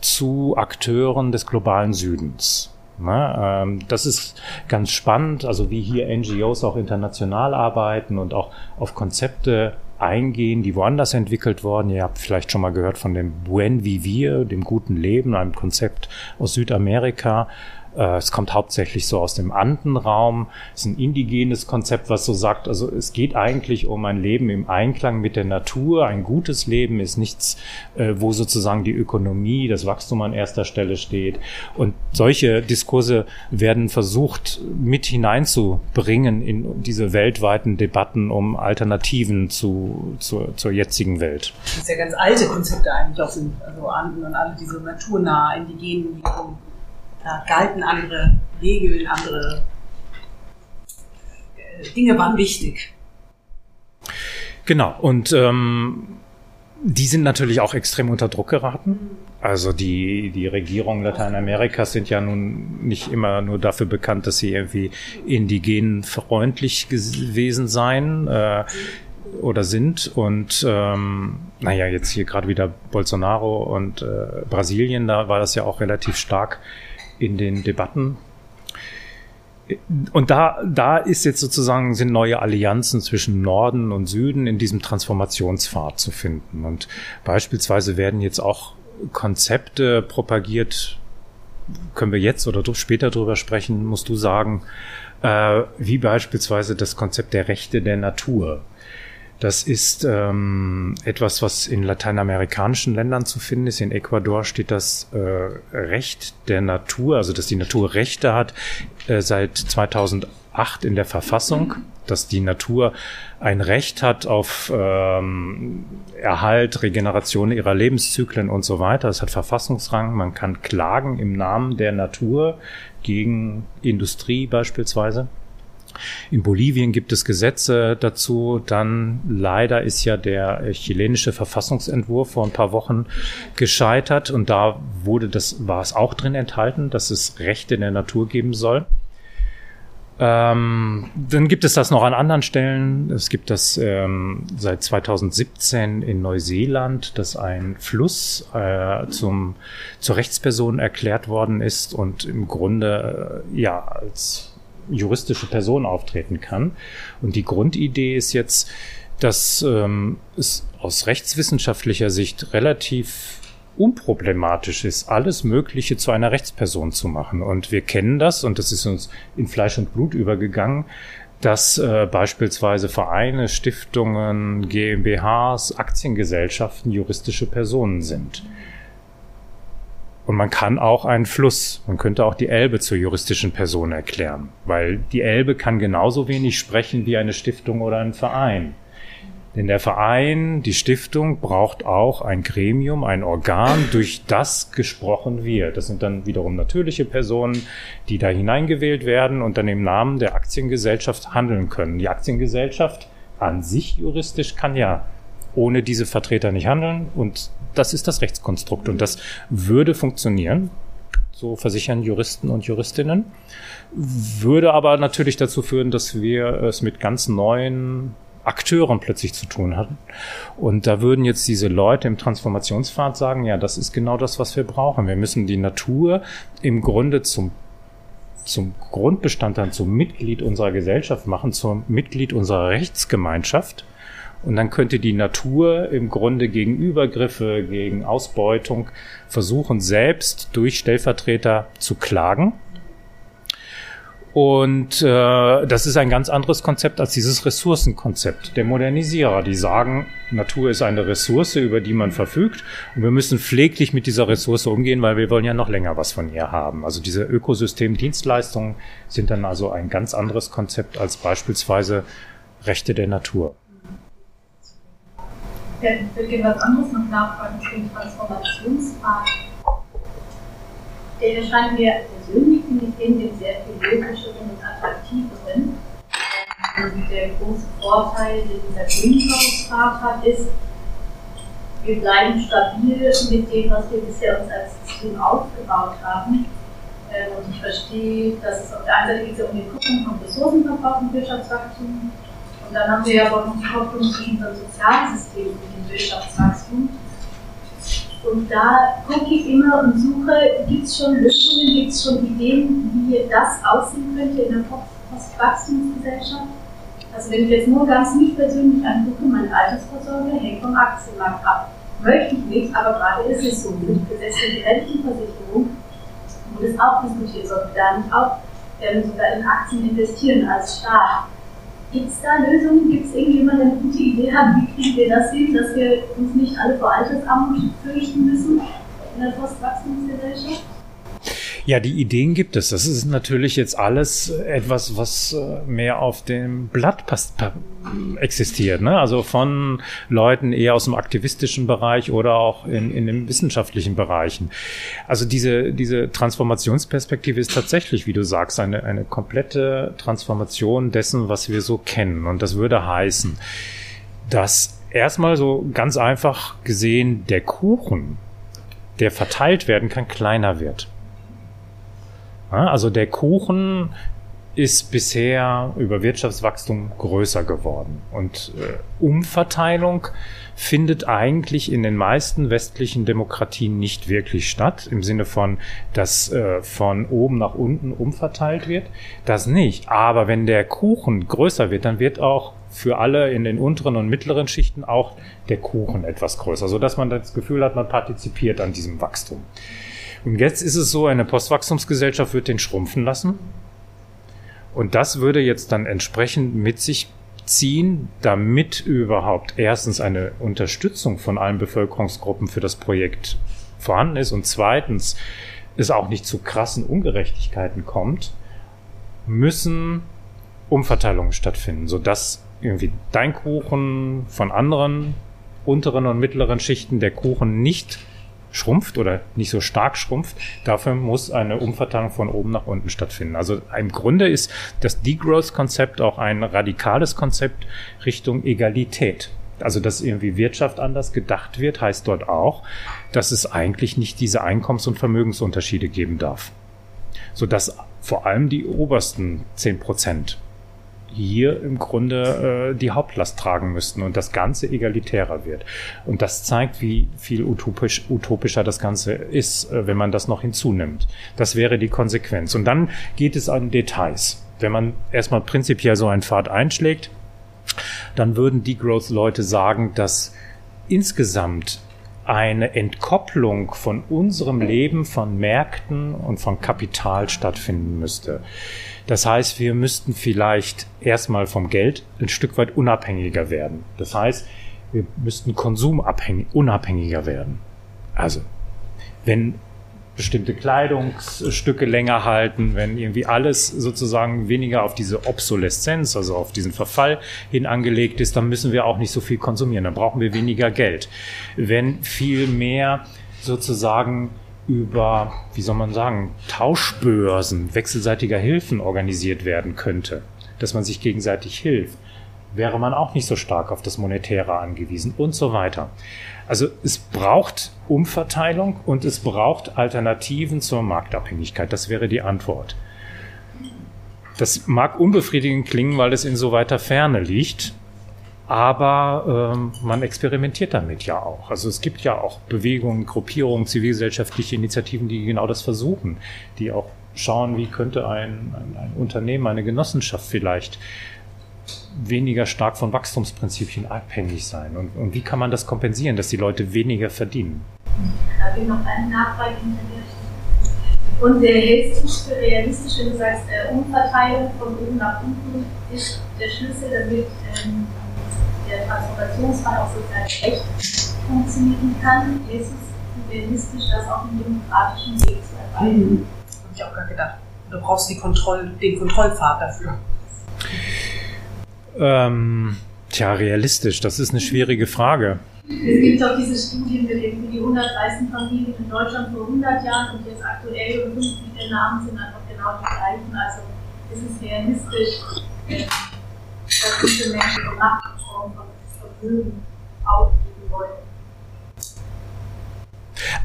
zu Akteuren des globalen Südens. Na, ähm, das ist ganz spannend, also wie hier NGOs auch international arbeiten und auch auf Konzepte eingehen, die woanders entwickelt wurden. Ihr habt vielleicht schon mal gehört von dem Buen Vivir, dem guten Leben, einem Konzept aus Südamerika, es kommt hauptsächlich so aus dem Andenraum. Es ist ein indigenes Konzept, was so sagt, also es geht eigentlich um ein Leben im Einklang mit der Natur. Ein gutes Leben ist nichts, äh, wo sozusagen die Ökonomie, das Wachstum an erster Stelle steht. Und solche Diskurse werden versucht mit hineinzubringen in diese weltweiten Debatten um Alternativen zu, zu, zur jetzigen Welt. Das ist ja ganz alte Konzepte eigentlich auch sind, also Anden und alle diese naturnah, indigenen Regierungen da galten andere Regeln, andere äh, Dinge waren wichtig. Genau, und ähm, die sind natürlich auch extrem unter Druck geraten. Also die, die Regierungen Lateinamerikas sind ja nun nicht immer nur dafür bekannt, dass sie irgendwie indigen freundlich gewesen seien äh, oder sind. Und ähm, naja, jetzt hier gerade wieder Bolsonaro und äh, Brasilien, da war das ja auch relativ stark in den Debatten. Und da, da ist jetzt sozusagen, sind neue Allianzen zwischen Norden und Süden in diesem Transformationspfad zu finden. Und beispielsweise werden jetzt auch Konzepte propagiert, können wir jetzt oder später drüber sprechen, musst du sagen, äh, wie beispielsweise das Konzept der Rechte der Natur. Das ist ähm, etwas, was in lateinamerikanischen Ländern zu finden ist. In Ecuador steht das äh, Recht der Natur, also dass die Natur Rechte hat, äh, seit 2008 in der Verfassung, dass die Natur ein Recht hat auf ähm, Erhalt, Regeneration ihrer Lebenszyklen und so weiter. Es hat Verfassungsrang. Man kann klagen im Namen der Natur gegen Industrie beispielsweise. In Bolivien gibt es Gesetze dazu. Dann leider ist ja der chilenische Verfassungsentwurf vor ein paar Wochen gescheitert und da wurde das, war es auch drin enthalten, dass es Rechte in der Natur geben soll. Ähm, dann gibt es das noch an anderen Stellen. Es gibt das ähm, seit 2017 in Neuseeland, dass ein Fluss äh, zum, zur Rechtsperson erklärt worden ist und im Grunde äh, ja als juristische Person auftreten kann. Und die Grundidee ist jetzt, dass ähm, es aus rechtswissenschaftlicher Sicht relativ unproblematisch ist, alles Mögliche zu einer Rechtsperson zu machen. Und wir kennen das, und das ist uns in Fleisch und Blut übergegangen, dass äh, beispielsweise Vereine, Stiftungen, GmbHs, Aktiengesellschaften juristische Personen sind. Und man kann auch einen Fluss, man könnte auch die Elbe zur juristischen Person erklären, weil die Elbe kann genauso wenig sprechen wie eine Stiftung oder ein Verein. Denn der Verein, die Stiftung braucht auch ein Gremium, ein Organ, durch das gesprochen wird. Das sind dann wiederum natürliche Personen, die da hineingewählt werden und dann im Namen der Aktiengesellschaft handeln können. Die Aktiengesellschaft an sich juristisch kann ja ohne diese Vertreter nicht handeln und das ist das Rechtskonstrukt und das würde funktionieren. So versichern Juristen und Juristinnen. Würde aber natürlich dazu führen, dass wir es mit ganz neuen Akteuren plötzlich zu tun hatten. Und da würden jetzt diese Leute im Transformationspfad sagen, ja, das ist genau das, was wir brauchen. Wir müssen die Natur im Grunde zum zum Grundbestandteil, zum Mitglied unserer Gesellschaft machen, zum Mitglied unserer Rechtsgemeinschaft. Und dann könnte die Natur im Grunde gegen Übergriffe, gegen Ausbeutung versuchen, selbst durch Stellvertreter zu klagen und äh, das ist ein ganz anderes Konzept als dieses Ressourcenkonzept der Modernisierer. Die sagen, Natur ist eine Ressource, über die man verfügt und wir müssen pfleglich mit dieser Ressource umgehen, weil wir wollen ja noch länger was von ihr haben. Also diese Ökosystemdienstleistungen sind dann also ein ganz anderes Konzept als beispielsweise Rechte der Natur. Ich will gerne was anderes noch nachfragen zum Transformationspfad der erscheint mir persönlich in dem sehr viel logischeren und attraktiveren. Und der große Vorteil, den dieser Grünhausfahrt hat, ist, wir bleiben stabil mit dem, was wir bisher uns als System aufgebaut haben. Ähm, und ich verstehe, dass es auf der einen Seite geht es um die Guckung von Ressourcenverbrauch und Wirtschaftswachstum. Und dann haben wir ja aber noch die Kopplung zwischen unserem Sozialsystem und dem Wirtschaftswachstum. Und da gucke ich immer und suche, gibt es schon Lösungen, gibt es schon Ideen, wie das aussehen könnte in der Postwachstumsgesellschaft? Also wenn ich jetzt nur ganz mich persönlich angucke, meine Altersvorsorge hängt vom Aktienmarkt ab. Möchte ich nicht, aber gerade ist es so. Mit gesetzliche Rentenversicherung wo das auch diskutiert, sollten wir da nicht auch ähm, sogar in Aktien investieren als Staat. Gibt es da Lösungen? Gibt es irgendjemand, der eine gute Idee hat? Wie kriegen wir das hin, dass wir uns nicht alle vor Altersarmut fürchten müssen in der Postwachstumsgesellschaft? Ja, die Ideen gibt es. Das ist natürlich jetzt alles etwas, was äh, mehr auf dem Blatt existiert. Ne? Also von Leuten eher aus dem aktivistischen Bereich oder auch in, in den wissenschaftlichen Bereichen. Also diese, diese Transformationsperspektive ist tatsächlich, wie du sagst, eine, eine komplette Transformation dessen, was wir so kennen. Und das würde heißen, dass erstmal so ganz einfach gesehen der Kuchen, der verteilt werden kann, kleiner wird. Also der Kuchen ist bisher über Wirtschaftswachstum größer geworden. Und äh, Umverteilung findet eigentlich in den meisten westlichen Demokratien nicht wirklich statt, im Sinne von, dass äh, von oben nach unten umverteilt wird. Das nicht. Aber wenn der Kuchen größer wird, dann wird auch für alle in den unteren und mittleren Schichten auch der Kuchen etwas größer, sodass man das Gefühl hat, man partizipiert an diesem Wachstum. Und jetzt ist es so, eine Postwachstumsgesellschaft wird den schrumpfen lassen. Und das würde jetzt dann entsprechend mit sich ziehen, damit überhaupt erstens eine Unterstützung von allen Bevölkerungsgruppen für das Projekt vorhanden ist und zweitens es auch nicht zu krassen Ungerechtigkeiten kommt, müssen Umverteilungen stattfinden, sodass irgendwie dein Kuchen von anderen unteren und mittleren Schichten der Kuchen nicht schrumpft oder nicht so stark schrumpft. Dafür muss eine Umverteilung von oben nach unten stattfinden. Also im Grunde ist das Degrowth-Konzept auch ein radikales Konzept Richtung Egalität. Also dass irgendwie Wirtschaft anders gedacht wird, heißt dort auch, dass es eigentlich nicht diese Einkommens- und Vermögensunterschiede geben darf. Sodass vor allem die obersten zehn Prozent hier im Grunde äh, die Hauptlast tragen müssten und das Ganze egalitärer wird. Und das zeigt, wie viel utopisch, utopischer das Ganze ist, äh, wenn man das noch hinzunimmt. Das wäre die Konsequenz. Und dann geht es an Details. Wenn man erstmal prinzipiell so einen Pfad einschlägt, dann würden die Growth-Leute sagen, dass insgesamt eine Entkopplung von unserem Leben von Märkten und von Kapital stattfinden müsste. Das heißt, wir müssten vielleicht erstmal vom Geld ein Stück weit unabhängiger werden. Das heißt, wir müssten konsumabhängig, werden. Also, wenn bestimmte Kleidungsstücke länger halten, wenn irgendwie alles sozusagen weniger auf diese Obsoleszenz, also auf diesen Verfall hin angelegt ist, dann müssen wir auch nicht so viel konsumieren, dann brauchen wir weniger Geld. Wenn viel mehr sozusagen über, wie soll man sagen, Tauschbörsen wechselseitiger Hilfen organisiert werden könnte, dass man sich gegenseitig hilft, wäre man auch nicht so stark auf das Monetäre angewiesen und so weiter. Also es braucht Umverteilung und es braucht Alternativen zur Marktabhängigkeit. Das wäre die Antwort. Das mag unbefriedigend klingen, weil es in so weiter Ferne liegt, aber ähm, man experimentiert damit ja auch. Also es gibt ja auch Bewegungen, Gruppierungen, zivilgesellschaftliche Initiativen, die genau das versuchen, die auch schauen, wie könnte ein, ein, ein Unternehmen, eine Genossenschaft vielleicht weniger stark von Wachstumsprinzipien abhängig sein? Und, und wie kann man das kompensieren, dass die Leute weniger verdienen? Da will noch eine Nachfrage hinterher Und der hältst für realistisch, wenn du sagst, äh, Umverteilung von oben nach unten ist der Schlüssel, damit ähm, der Transformationsfall auch sozial gerecht funktionieren kann? Ist es realistisch, das auf einem demokratischen Weg zu erreichen? Mhm. Habe ich auch gar gedacht. Du brauchst die Kontroll, den Kontrollpfad dafür. Ähm, tja, realistisch, das ist eine schwierige Frage. Es gibt auch diese Studien mit den, die 100 reichsten Familien in Deutschland vor 100 Jahren und jetzt aktuell und 50 der Namen sind einfach genau die gleichen. Also es ist realistisch, äh, dass diese Menschen die Macht von Vermögen aufgeben wollen.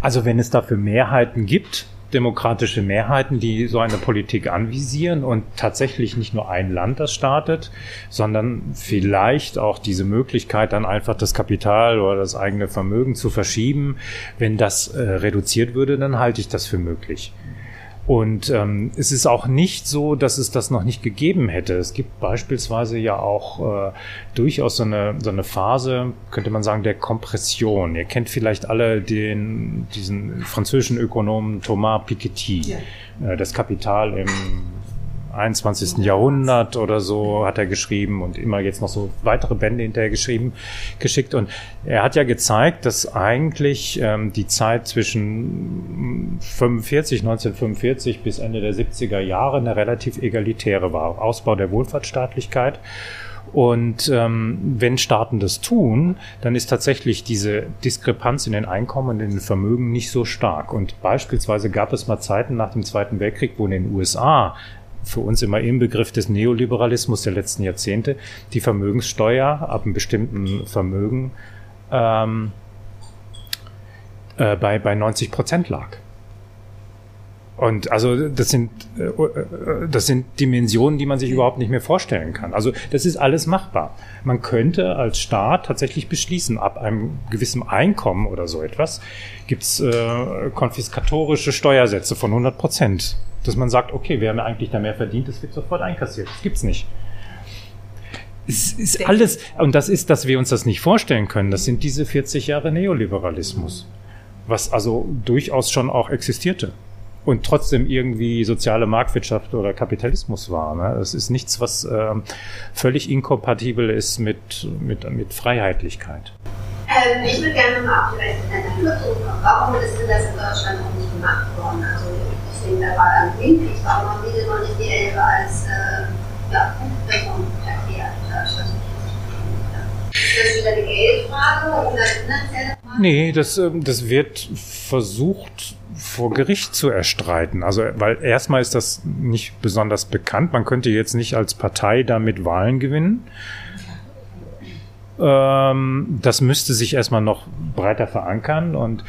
Also wenn es dafür Mehrheiten gibt, demokratische Mehrheiten, die so eine Politik anvisieren und tatsächlich nicht nur ein Land das startet, sondern vielleicht auch diese Möglichkeit, dann einfach das Kapital oder das eigene Vermögen zu verschieben. Wenn das äh, reduziert würde, dann halte ich das für möglich. Und ähm, es ist auch nicht so, dass es das noch nicht gegeben hätte. Es gibt beispielsweise ja auch äh, durchaus so eine, so eine Phase, könnte man sagen, der Kompression. Ihr kennt vielleicht alle den, diesen französischen Ökonomen Thomas Piketty, ja. äh, das Kapital im 21. Jahrhundert oder so hat er geschrieben und immer jetzt noch so weitere Bände hinterher geschrieben, geschickt. Und er hat ja gezeigt, dass eigentlich ähm, die Zeit zwischen 45, 1945 bis Ende der 70er Jahre eine relativ egalitäre war. Ausbau der Wohlfahrtsstaatlichkeit. Und ähm, wenn Staaten das tun, dann ist tatsächlich diese Diskrepanz in den Einkommen und in den Vermögen nicht so stark. Und beispielsweise gab es mal Zeiten nach dem Zweiten Weltkrieg, wo in den USA für uns immer im Begriff des Neoliberalismus der letzten Jahrzehnte, die Vermögenssteuer ab einem bestimmten Vermögen ähm, äh, bei, bei 90 Prozent lag. Und also das sind äh, äh, das sind Dimensionen, die man sich überhaupt nicht mehr vorstellen kann. Also das ist alles machbar. Man könnte als Staat tatsächlich beschließen, ab einem gewissen Einkommen oder so etwas gibt's äh, konfiskatorische Steuersätze von 100 Prozent dass man sagt, okay, wer haben eigentlich da mehr verdient, das wird sofort einkassiert. Das gibt's nicht. Es ist alles, und das ist, dass wir uns das nicht vorstellen können, das sind diese 40 Jahre Neoliberalismus, was also durchaus schon auch existierte und trotzdem irgendwie soziale Marktwirtschaft oder Kapitalismus war. Ne? Es ist nichts, was ähm, völlig inkompatibel ist mit, mit, mit Freiheitlichkeit. Ähm, ich würde gerne mal auf die. Warum ist denn das in Deutschland noch nicht gemacht worden? Also da war dann Greenpeace, warum haben die noch nicht die Elbe als äh, ja, Rechnung erklärt? Ist das wieder eine Geldfrage oder eine finanzielle Frage? Nee, das, ähm, das wird versucht vor Gericht zu erstreiten. Also, weil erstmal ist das nicht besonders bekannt. Man könnte jetzt nicht als Partei damit Wahlen gewinnen. Ähm, das müsste sich erstmal noch breiter verankern und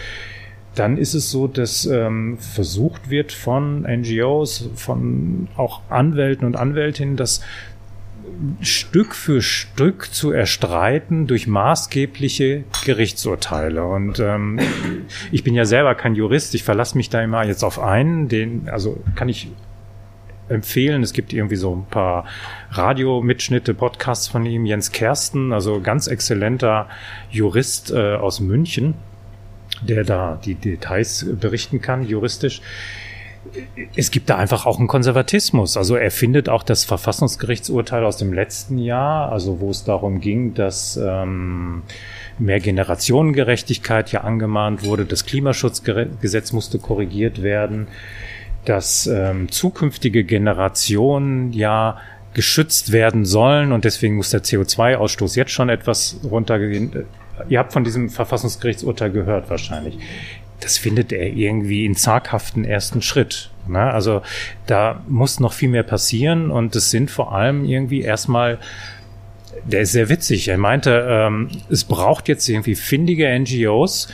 dann ist es so, dass ähm, versucht wird von NGOs, von auch Anwälten und Anwältinnen, das Stück für Stück zu erstreiten durch maßgebliche Gerichtsurteile. Und ähm, ich bin ja selber kein Jurist, ich verlasse mich da immer jetzt auf einen, den, also kann ich empfehlen. Es gibt irgendwie so ein paar Radiomitschnitte, Podcasts von ihm, Jens Kersten, also ganz exzellenter Jurist äh, aus München der da die Details berichten kann, juristisch. es gibt da einfach auch einen Konservatismus. Also er findet auch das Verfassungsgerichtsurteil aus dem letzten Jahr, also wo es darum ging, dass ähm, mehr Generationengerechtigkeit ja angemahnt wurde, das Klimaschutzgesetz musste korrigiert werden, dass ähm, zukünftige Generationen ja geschützt werden sollen und deswegen muss der CO2-Ausstoß jetzt schon etwas runtergehen. Ihr habt von diesem Verfassungsgerichtsurteil gehört wahrscheinlich das findet er irgendwie in zaghaften ersten Schritt. Ne? Also da muss noch viel mehr passieren und es sind vor allem irgendwie erstmal der ist sehr witzig. Er meinte, ähm, es braucht jetzt irgendwie findige NGOs,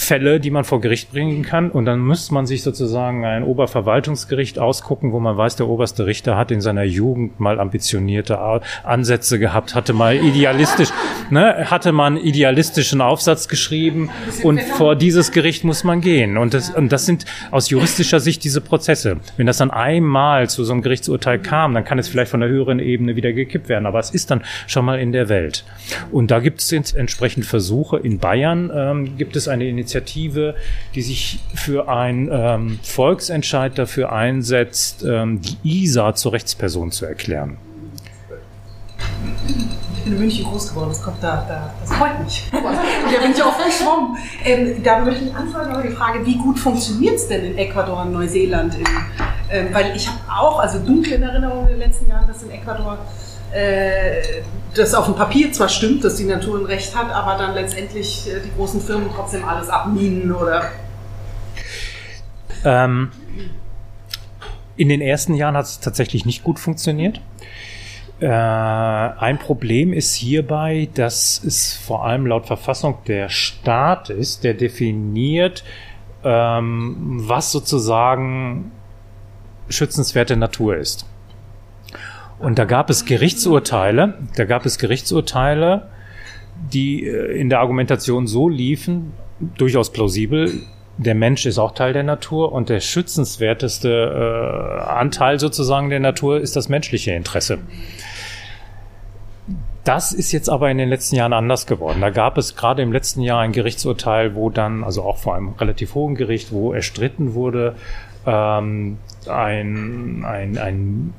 Fälle, die man vor Gericht bringen kann. Und dann müsste man sich sozusagen ein Oberverwaltungsgericht ausgucken, wo man weiß, der oberste Richter hat in seiner Jugend mal ambitionierte Ansätze gehabt, hatte mal idealistisch, ne, hatte man idealistischen Aufsatz geschrieben und vor dieses Gericht muss man gehen. Und das, und das sind aus juristischer Sicht diese Prozesse. Wenn das dann einmal zu so einem Gerichtsurteil kam, dann kann es vielleicht von der höheren Ebene wieder gekippt werden. Aber es ist dann schon mal in der Welt. Und da gibt es entsprechend Versuche. In Bayern ähm, gibt es eine Initiative, Initiative, die sich für einen ähm, Volksentscheid dafür einsetzt, ähm, die ISA zur Rechtsperson zu erklären. Ich bin in München groß geworden, das kommt da, da das freut mich. Da bin ich auch verschwommen. Ähm, da möchte ich anfangen, aber die Frage, wie gut funktioniert es denn in Ecuador und Neuseeland? In, ähm, weil ich habe auch, also dunkle in Erinnerung in den letzten Jahren, dass in Ecuador das auf dem Papier zwar stimmt, dass die Natur ein Recht hat, aber dann letztendlich äh, die großen Firmen trotzdem alles abminen oder. Ähm, in den ersten Jahren hat es tatsächlich nicht gut funktioniert. Äh, ein Problem ist hierbei, dass es vor allem laut Verfassung der Staat ist, der definiert, ähm, was sozusagen schützenswerte Natur ist. Und da gab es Gerichtsurteile, da gab es Gerichtsurteile, die äh, in der Argumentation so liefen, durchaus plausibel, der Mensch ist auch Teil der Natur und der schützenswerteste äh, Anteil sozusagen der Natur ist das menschliche Interesse. Das ist jetzt aber in den letzten Jahren anders geworden. Da gab es gerade im letzten Jahr ein Gerichtsurteil, wo dann, also auch vor einem relativ hohen Gericht, wo erstritten wurde, ähm, ein, ein, ein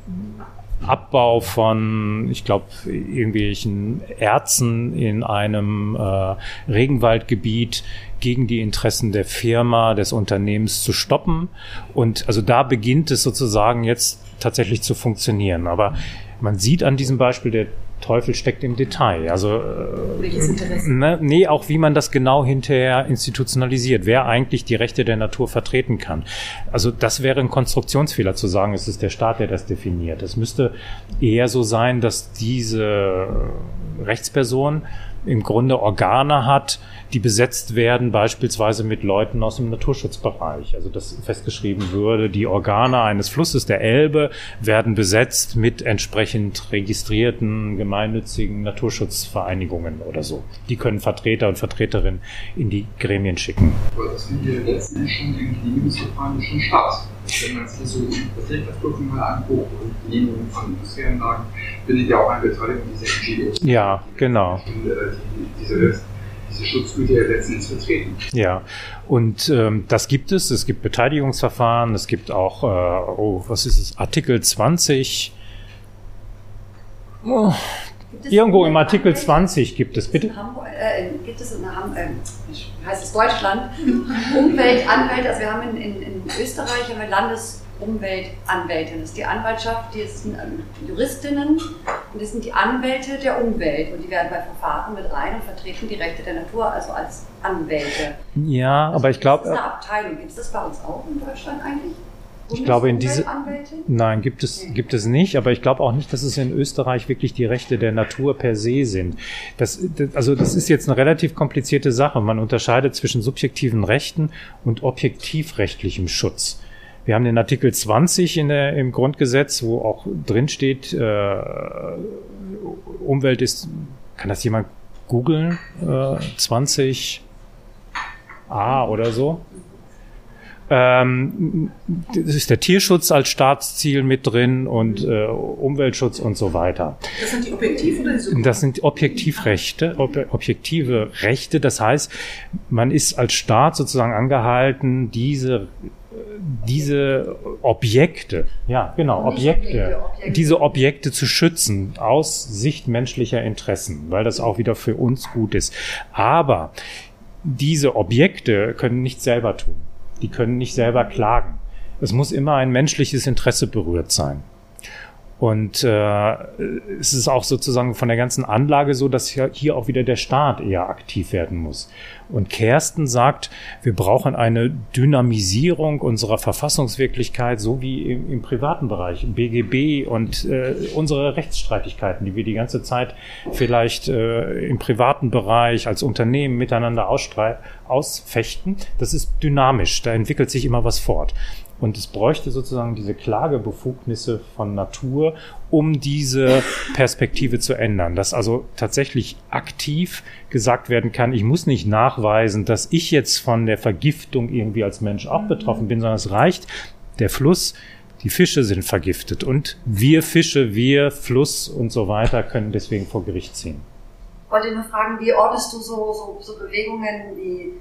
Abbau von, ich glaube, irgendwelchen Erzen in einem äh, Regenwaldgebiet gegen die Interessen der Firma, des Unternehmens zu stoppen. Und also da beginnt es sozusagen jetzt tatsächlich zu funktionieren. Aber man sieht an diesem Beispiel der Teufel steckt im Detail. Also äh? Ne, nee, auch wie man das genau hinterher institutionalisiert, wer eigentlich die Rechte der Natur vertreten kann. Also das wäre ein Konstruktionsfehler zu sagen, es ist der Staat, der das definiert. Es müsste eher so sein, dass diese Rechtsperson im Grunde Organe hat, die besetzt werden, beispielsweise mit Leuten aus dem Naturschutzbereich. Also dass festgeschrieben würde, die Organe eines Flusses der Elbe werden besetzt mit entsprechend registrierten gemeinnützigen Naturschutzvereinigungen oder so. Die können Vertreter und Vertreterinnen in die Gremien schicken. Aber das sind ja letztendlich schon die Genehmigungsverfahren schon Staat. Wenn man sich so die Verträglichkeitsprüfung mal anguckt und Genehmigungen von Industrieanlagen, findet ja auch eine Beteiligung dieser NGOs. Ja, genau. Und, äh, die, diese diese Schutzgüter ja letztendlich vertreten. Ja, und ähm, das gibt es. Es gibt Beteiligungsverfahren, es gibt auch, äh, oh, was ist es, Artikel 20. Oh, irgendwo im Artikel 20 gibt es, bitte. Hamburg, äh, gibt es in Hamburg, äh, heißt es Deutschland, Umweltanwälte, also wir haben in, in, in Österreich haben wir Landes Umweltanwältin. Das ist die Anwaltschaft, die sind ähm, Juristinnen und das sind die Anwälte der Umwelt und die werden bei Verfahren mit rein und vertreten die Rechte der Natur, also als Anwälte. Ja, also aber ich glaube. Das ist eine Abteilung. Gibt es das bei uns auch in Deutschland eigentlich? Ich glaube, in diese. Nein, gibt es, gibt es nicht, aber ich glaube auch nicht, dass es in Österreich wirklich die Rechte der Natur per se sind. Das, das, also, das ist jetzt eine relativ komplizierte Sache. Man unterscheidet zwischen subjektiven Rechten und objektivrechtlichem Schutz. Wir haben den Artikel 20 in der, im Grundgesetz, wo auch drin steht, äh, Umwelt ist, kann das jemand googeln? Äh, 20 A oder so. Ähm, das ist der Tierschutz als Staatsziel mit drin und äh, Umweltschutz und so weiter. Das sind die Objektiv- oder die Das sind Objektivrechte, ob, objektive Rechte. Das heißt, man ist als Staat sozusagen angehalten, diese diese Objekte, ja, genau, Objekte, Objekte, diese Objekte zu schützen aus Sicht menschlicher Interessen, weil das auch wieder für uns gut ist. Aber diese Objekte können nicht selber tun. Die können nicht selber klagen. Es muss immer ein menschliches Interesse berührt sein. Und äh, es ist auch sozusagen von der ganzen Anlage so, dass hier, auch wieder der Staat eher aktiv werden muss. Und Kersten sagt, wir brauchen eine Dynamisierung unserer Verfassungswirklichkeit, so wie im, im privaten Bereich, im BGB und äh, unsere Rechtsstreitigkeiten, die wir die ganze Zeit vielleicht äh, im privaten Bereich als Unternehmen miteinander ausfechten. Das ist dynamisch, da entwickelt sich immer was fort. Und es bräuchte sozusagen diese Klagebefugnisse von Natur, um diese Perspektive zu ändern. Dass also tatsächlich aktiv gesagt werden kann, ich muss nicht nachweisen, dass ich jetzt von der Vergiftung irgendwie als Mensch auch betroffen bin, sondern es reicht, der Fluss, die Fische sind vergiftet und wir Fische, wir Fluss und so weiter können deswegen vor Gericht ziehen. Ich wollte nur fragen, wie ordnest du so, so, so Bewegungen wie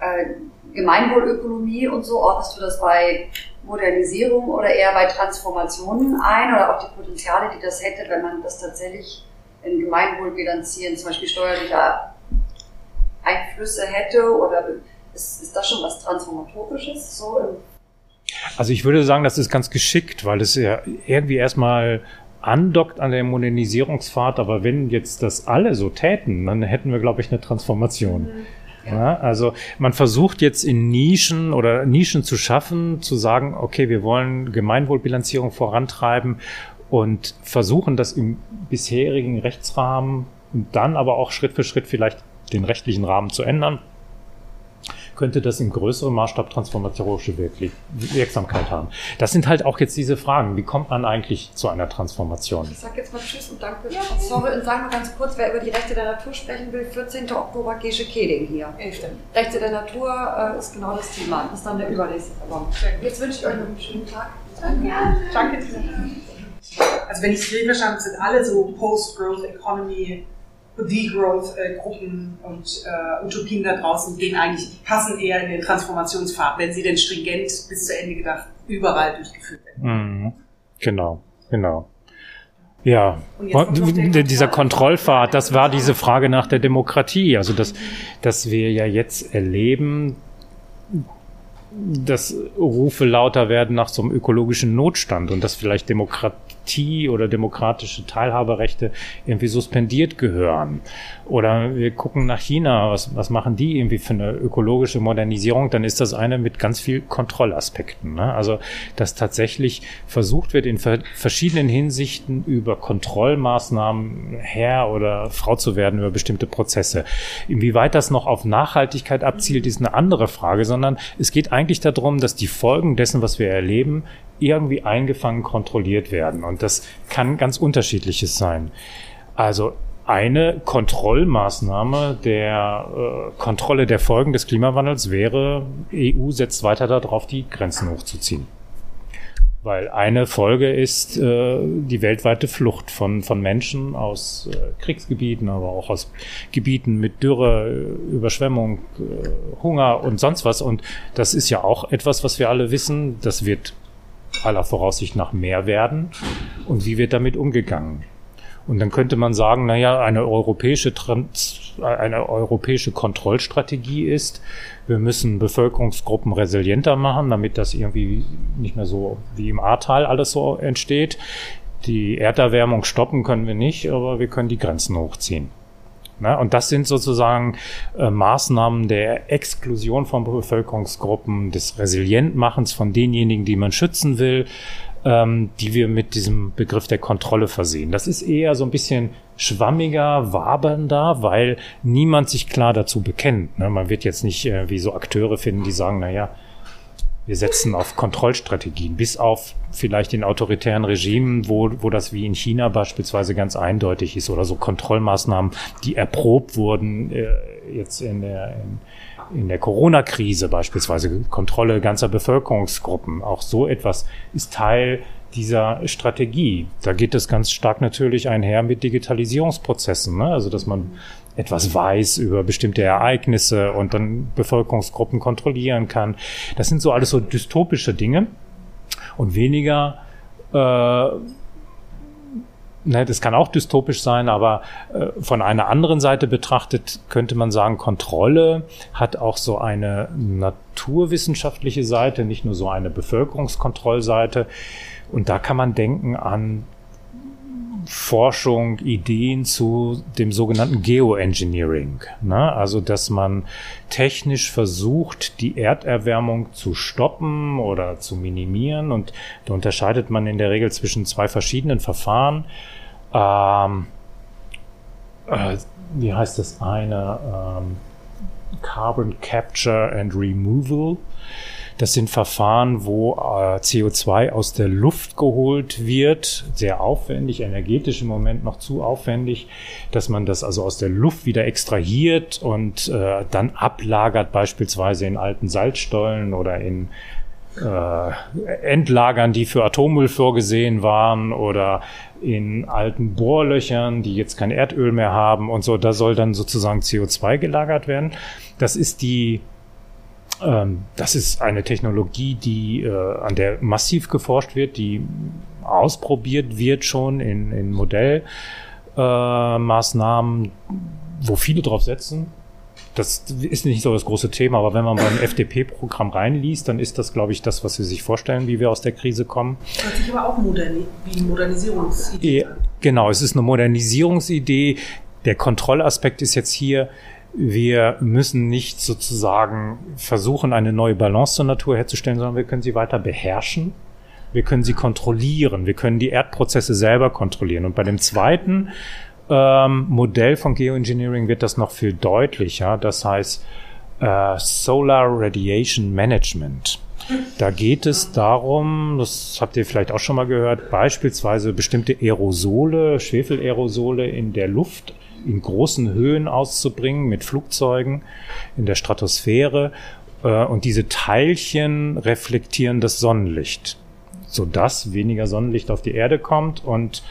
äh, Gemeinwohlökonomie und so, ordnest du das bei Modernisierung oder eher bei Transformationen ein oder auch die Potenziale, die das hätte, wenn man das tatsächlich in Gemeinwohl bilanzieren, zum Beispiel steuerliche Einflüsse hätte oder ist, ist das schon was Transformatorisches so also ich würde sagen, das ist ganz geschickt, weil es ja irgendwie erstmal andockt an der Modernisierungsfahrt, aber wenn jetzt das alle so täten, dann hätten wir, glaube ich, eine Transformation. Mhm. Ja, also man versucht jetzt in Nischen oder Nischen zu schaffen, zu sagen, okay, wir wollen Gemeinwohlbilanzierung vorantreiben und versuchen das im bisherigen Rechtsrahmen und dann aber auch Schritt für Schritt vielleicht den rechtlichen Rahmen zu ändern könnte das im größeren Maßstab transformatorische Wirksamkeit haben. Das sind halt auch jetzt diese Fragen. Wie kommt man eigentlich zu einer Transformation? Ich sage jetzt mal Tschüss und danke. Ja. Sorry und sage mal ganz kurz, wer über die Rechte der Natur sprechen will, 14. Oktober Gesche Keding hier. 11. Rechte der Natur äh, ist genau das Thema. Das ist dann der übernächste. Jetzt wünsche ich euch noch einen schönen Tag. Danke. Danke. Also wenn ich es richtig verstanden habe, sind alle so Post-Growth Economy Degrowth-Gruppen und äh, Utopien da draußen gehen eigentlich, passen eher in den Transformationspfad, wenn sie denn stringent bis zu Ende gedacht überall durchgeführt werden. Mhm. Genau, genau. Ja, dieser Kontrollpfad, das war diese Frage nach der Demokratie. Also, dass, dass wir ja jetzt erleben, dass Rufe lauter werden nach so einem ökologischen Notstand und dass vielleicht Demokratie oder demokratische Teilhaberechte irgendwie suspendiert gehören. Oder wir gucken nach China, was, was machen die irgendwie für eine ökologische Modernisierung? Dann ist das eine mit ganz viel Kontrollaspekten. Ne? Also, dass tatsächlich versucht wird, in ver verschiedenen Hinsichten über Kontrollmaßnahmen Herr oder Frau zu werden über bestimmte Prozesse. Inwieweit das noch auf Nachhaltigkeit abzielt, ist eine andere Frage, sondern es geht eigentlich darum, dass die Folgen dessen, was wir erleben, irgendwie eingefangen kontrolliert werden. Und das kann ganz unterschiedliches sein. Also eine Kontrollmaßnahme der äh, Kontrolle der Folgen des Klimawandels wäre, EU setzt weiter darauf, die Grenzen hochzuziehen. Weil eine Folge ist äh, die weltweite Flucht von, von Menschen aus äh, Kriegsgebieten, aber auch aus Gebieten mit Dürre, Überschwemmung, äh, Hunger und sonst was. Und das ist ja auch etwas, was wir alle wissen. Das wird aller Voraussicht nach mehr werden. Und wie wird damit umgegangen? Und dann könnte man sagen, naja, eine europäische, Trans eine europäische Kontrollstrategie ist, wir müssen Bevölkerungsgruppen resilienter machen, damit das irgendwie nicht mehr so wie im Ahrtal alles so entsteht. Die Erderwärmung stoppen können wir nicht, aber wir können die Grenzen hochziehen. Ne? Und das sind sozusagen äh, Maßnahmen der Exklusion von Bevölkerungsgruppen, des Resilientmachens von denjenigen, die man schützen will, ähm, die wir mit diesem Begriff der Kontrolle versehen. Das ist eher so ein bisschen schwammiger, wabernder, weil niemand sich klar dazu bekennt. Ne? Man wird jetzt nicht äh, wie so Akteure finden, die sagen, na ja, wir setzen auf Kontrollstrategien, bis auf vielleicht in autoritären Regimen, wo, wo das wie in China beispielsweise ganz eindeutig ist, oder so Kontrollmaßnahmen, die erprobt wurden, äh, jetzt in der, in, in der Corona-Krise beispielsweise, Kontrolle ganzer Bevölkerungsgruppen. Auch so etwas ist Teil dieser Strategie. Da geht es ganz stark natürlich einher mit Digitalisierungsprozessen. Ne? Also dass man etwas weiß über bestimmte Ereignisse und dann Bevölkerungsgruppen kontrollieren kann. Das sind so alles so dystopische Dinge und weniger äh, ne, das kann auch dystopisch sein, aber äh, von einer anderen Seite betrachtet könnte man sagen, Kontrolle hat auch so eine naturwissenschaftliche Seite, nicht nur so eine Bevölkerungskontrollseite. Und da kann man denken an Forschung, Ideen zu dem sogenannten Geoengineering. Ne? Also, dass man technisch versucht, die Erderwärmung zu stoppen oder zu minimieren. Und da unterscheidet man in der Regel zwischen zwei verschiedenen Verfahren. Ähm, äh, wie heißt das eine? Ähm, Carbon Capture and Removal. Das sind Verfahren, wo äh, CO2 aus der Luft geholt wird, sehr aufwendig, energetisch im Moment noch zu aufwendig, dass man das also aus der Luft wieder extrahiert und äh, dann ablagert, beispielsweise in alten Salzstollen oder in äh, Endlagern, die für Atommüll vorgesehen waren oder in alten Bohrlöchern, die jetzt kein Erdöl mehr haben und so. Da soll dann sozusagen CO2 gelagert werden. Das ist die ähm, das ist eine Technologie, die, äh, an der massiv geforscht wird, die ausprobiert wird schon in, in Modellmaßnahmen, wo viele drauf setzen. Das ist nicht so das große Thema, aber wenn man beim FDP-Programm reinliest, dann ist das, glaube ich, das, was Sie sich vorstellen, wie wir aus der Krise kommen. Hört sich aber auch moderni wie eine Modernisierungsidee an. Genau, es ist eine Modernisierungsidee. Der Kontrollaspekt ist jetzt hier, wir müssen nicht sozusagen versuchen, eine neue Balance zur Natur herzustellen, sondern wir können sie weiter beherrschen. Wir können sie kontrollieren. Wir können die Erdprozesse selber kontrollieren. Und bei dem zweiten ähm, Modell von Geoengineering wird das noch viel deutlicher. Das heißt äh, Solar Radiation Management. Da geht es darum, das habt ihr vielleicht auch schon mal gehört, beispielsweise bestimmte Aerosole, Schwefelaerosole in der Luft in großen Höhen auszubringen mit Flugzeugen in der Stratosphäre. Äh, und diese Teilchen reflektieren das Sonnenlicht, sodass weniger Sonnenlicht auf die Erde kommt und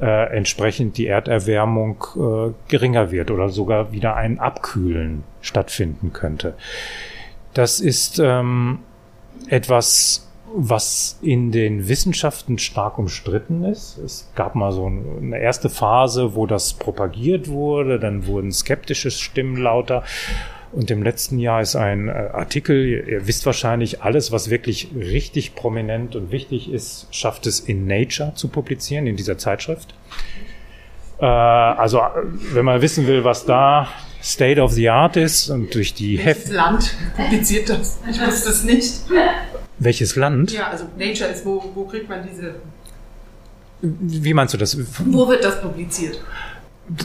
äh, entsprechend die Erderwärmung äh, geringer wird oder sogar wieder ein Abkühlen stattfinden könnte. Das ist ähm, etwas was in den Wissenschaften stark umstritten ist. Es gab mal so eine erste Phase, wo das propagiert wurde, dann wurden skeptische Stimmen lauter. Und im letzten Jahr ist ein äh, Artikel, ihr wisst wahrscheinlich, alles, was wirklich richtig prominent und wichtig ist, schafft es in Nature zu publizieren, in dieser Zeitschrift. Äh, also, wenn man wissen will, was da State of the Art ist und durch die Heft. Land publiziert das? Ich wusste es nicht. Welches Land? Ja, also Nature ist, wo, wo kriegt man diese. Wie meinst du das? Wo wird das publiziert?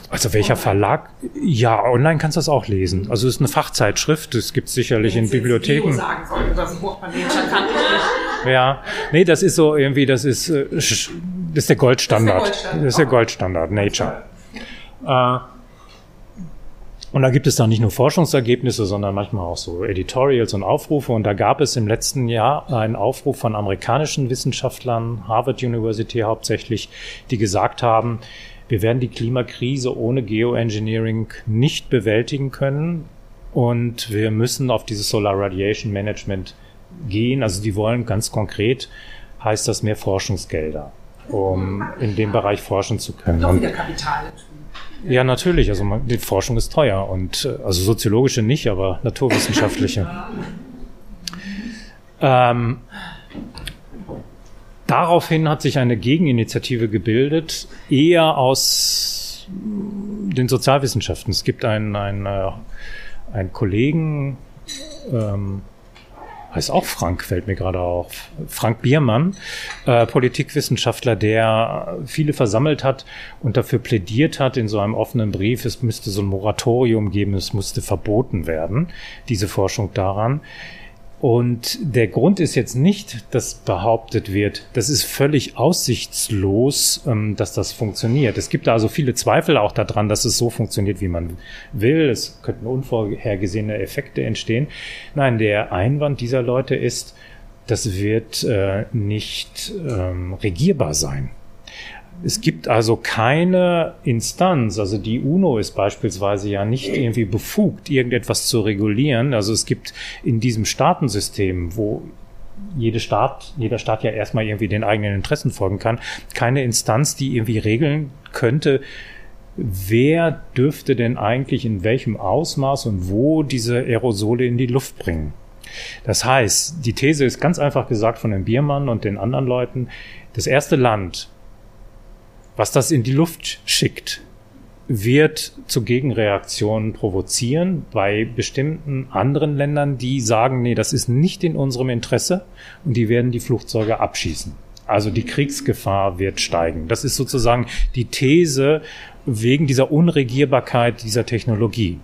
Also welcher Verlag? Ja, online kannst du das auch lesen. Also es ist eine Fachzeitschrift, das gibt es sicherlich in Bibliotheken. Ich sagen sollte, dass ein Buch von Nature kannte ich nicht. Ja, nee, das ist so irgendwie, das ist, äh, das ist der Goldstandard. Das ist der Goldstandard, das ist der Goldstandard Nature. Äh, und da gibt es dann nicht nur Forschungsergebnisse, sondern manchmal auch so Editorials und Aufrufe. Und da gab es im letzten Jahr einen Aufruf von amerikanischen Wissenschaftlern, Harvard University hauptsächlich, die gesagt haben, wir werden die Klimakrise ohne Geoengineering nicht bewältigen können. Und wir müssen auf dieses Solar Radiation Management gehen. Also die wollen ganz konkret, heißt das mehr Forschungsgelder, um in dem Bereich forschen zu können. Doch wieder Kapital. Ja, natürlich. Also man, die Forschung ist teuer und äh, also soziologische nicht, aber naturwissenschaftliche. ähm, daraufhin hat sich eine Gegeninitiative gebildet, eher aus den Sozialwissenschaften. Es gibt einen, einen, äh, einen Kollegen, ähm, heißt auch Frank, fällt mir gerade auf. Frank Biermann, äh, Politikwissenschaftler, der viele versammelt hat und dafür plädiert hat in so einem offenen Brief, es müsste so ein Moratorium geben, es musste verboten werden, diese Forschung daran. Und der Grund ist jetzt nicht, dass behauptet wird, das ist völlig aussichtslos, ähm, dass das funktioniert. Es gibt da also viele Zweifel auch daran, dass es so funktioniert, wie man will. Es könnten unvorhergesehene Effekte entstehen. Nein, der Einwand dieser Leute ist, das wird äh, nicht ähm, regierbar sein. Es gibt also keine Instanz, also die UNO ist beispielsweise ja nicht irgendwie befugt, irgendetwas zu regulieren. Also es gibt in diesem Staatensystem, wo jede Staat, jeder Staat ja erstmal irgendwie den eigenen Interessen folgen kann, keine Instanz, die irgendwie regeln könnte, wer dürfte denn eigentlich in welchem Ausmaß und wo diese Aerosole in die Luft bringen. Das heißt, die These ist ganz einfach gesagt von dem Biermann und den anderen Leuten, das erste Land, was das in die Luft schickt, wird zu Gegenreaktionen provozieren bei bestimmten anderen Ländern, die sagen, nee, das ist nicht in unserem Interesse und die werden die Flugzeuge abschießen. Also die Kriegsgefahr wird steigen. Das ist sozusagen die These wegen dieser Unregierbarkeit dieser Technologie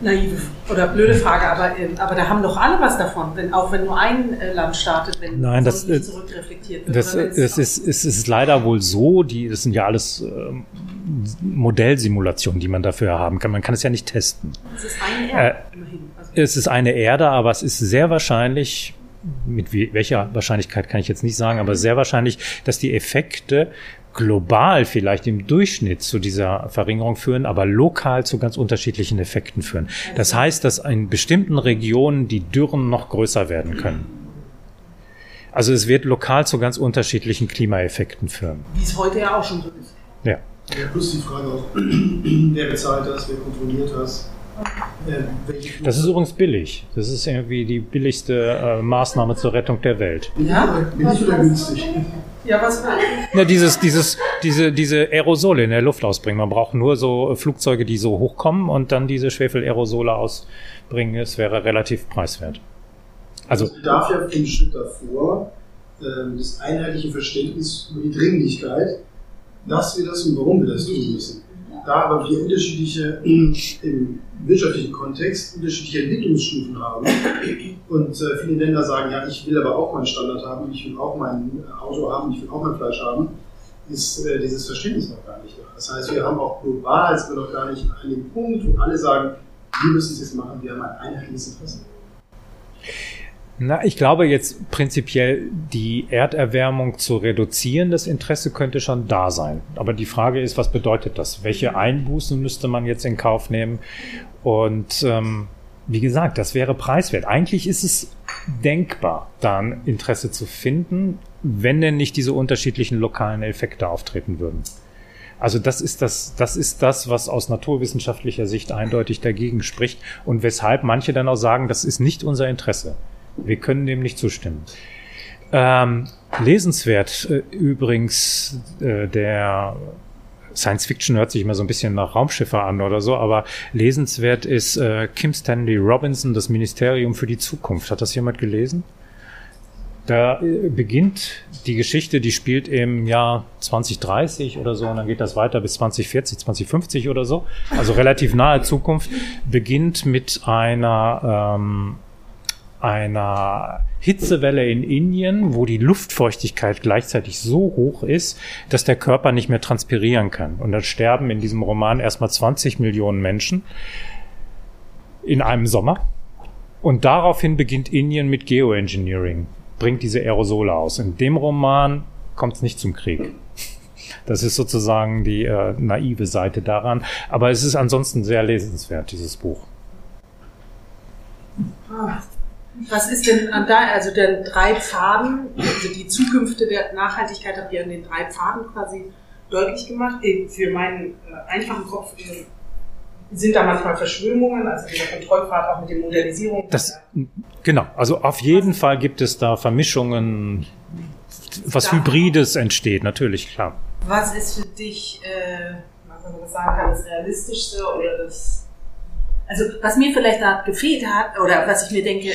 naive oder blöde Frage, aber, ähm, aber da haben doch alle was davon, wenn, auch wenn nur ein äh, Land startet, wenn Nein, das, so zurückreflektiert wird. Das, das ist, ist, ist leider wohl so, die, das sind ja alles äh, Modellsimulationen, die man dafür haben kann. Man kann es ja nicht testen. Es ist eine Erde, äh, immerhin. Also es ist eine Erde, aber es ist sehr wahrscheinlich, mit welcher Wahrscheinlichkeit kann ich jetzt nicht sagen, aber sehr wahrscheinlich, dass die Effekte global vielleicht im Durchschnitt zu dieser Verringerung führen, aber lokal zu ganz unterschiedlichen Effekten führen. Das heißt, dass in bestimmten Regionen die Dürren noch größer werden können. Also es wird lokal zu ganz unterschiedlichen Klimaeffekten führen. Wie es heute ja auch schon so ist. Ja. ja plus die Frage auch, wer bezahlt das, wer kontrolliert das. Äh, das ist übrigens billig. Das ist irgendwie die billigste äh, Maßnahme zur Rettung der Welt. Ja, billig oder günstig? Ja, was Na, dieses, dieses, diese, diese Aerosole in der Luft ausbringen. Man braucht nur so Flugzeuge, die so hochkommen und dann diese Schwefel-Aerosole ausbringen. Es wäre relativ preiswert. Also, es bedarf ja im Schritt davor ähm, das einheitliche Verständnis über die Dringlichkeit, dass wir das und warum wir das tun müssen. Da aber wir unterschiedliche, im wirtschaftlichen Kontext, unterschiedliche Entwicklungsstufen haben und äh, viele Länder sagen, ja, ich will aber auch meinen Standard haben, ich will auch mein Auto haben, ich will auch mein Fleisch haben, ist äh, dieses Verständnis noch gar nicht da. Das heißt, wir haben auch global, sind wir noch gar nicht an dem Punkt, wo alle sagen, wir müssen es jetzt machen, wir haben ein einheitliches Interesse. Na, ich glaube jetzt prinzipiell die Erderwärmung zu reduzieren, das Interesse könnte schon da sein. Aber die Frage ist, was bedeutet das? Welche Einbußen müsste man jetzt in Kauf nehmen? Und ähm, wie gesagt, das wäre preiswert. Eigentlich ist es denkbar, da ein Interesse zu finden, wenn denn nicht diese unterschiedlichen lokalen Effekte auftreten würden. Also das ist das, das ist das, was aus naturwissenschaftlicher Sicht eindeutig dagegen spricht und weshalb manche dann auch sagen, das ist nicht unser Interesse. Wir können dem nicht zustimmen. Ähm, lesenswert äh, übrigens äh, der Science Fiction hört sich immer so ein bisschen nach Raumschiffer an oder so, aber lesenswert ist äh, Kim Stanley Robinson, das Ministerium für die Zukunft. Hat das jemand gelesen? Da äh, beginnt die Geschichte, die spielt im Jahr 2030 oder so und dann geht das weiter bis 2040, 2050 oder so. Also relativ nahe Zukunft. Beginnt mit einer ähm, einer Hitzewelle in Indien, wo die Luftfeuchtigkeit gleichzeitig so hoch ist, dass der Körper nicht mehr transpirieren kann. Und dann sterben in diesem Roman erstmal 20 Millionen Menschen in einem Sommer. Und daraufhin beginnt Indien mit Geoengineering, bringt diese Aerosole aus. In dem Roman kommt es nicht zum Krieg. Das ist sozusagen die äh, naive Seite daran. Aber es ist ansonsten sehr lesenswert, dieses Buch. Was ist denn an da, also den drei Pfaden, also die Zukünfte der Nachhaltigkeit habt ihr an den drei Pfaden quasi deutlich gemacht. Für meinen äh, einfachen Kopf äh, sind da manchmal Verschwörungen, also dieser Kontrollpfad auch mit den Modernisierungen. Das, genau, also auf jeden was? Fall gibt es da Vermischungen, was da Hybrides entsteht, natürlich, klar. Was ist für dich, äh, wenn man das sagen kann, das Realistischste oder das also was mir vielleicht da gefehlt hat, oder was ich mir denke,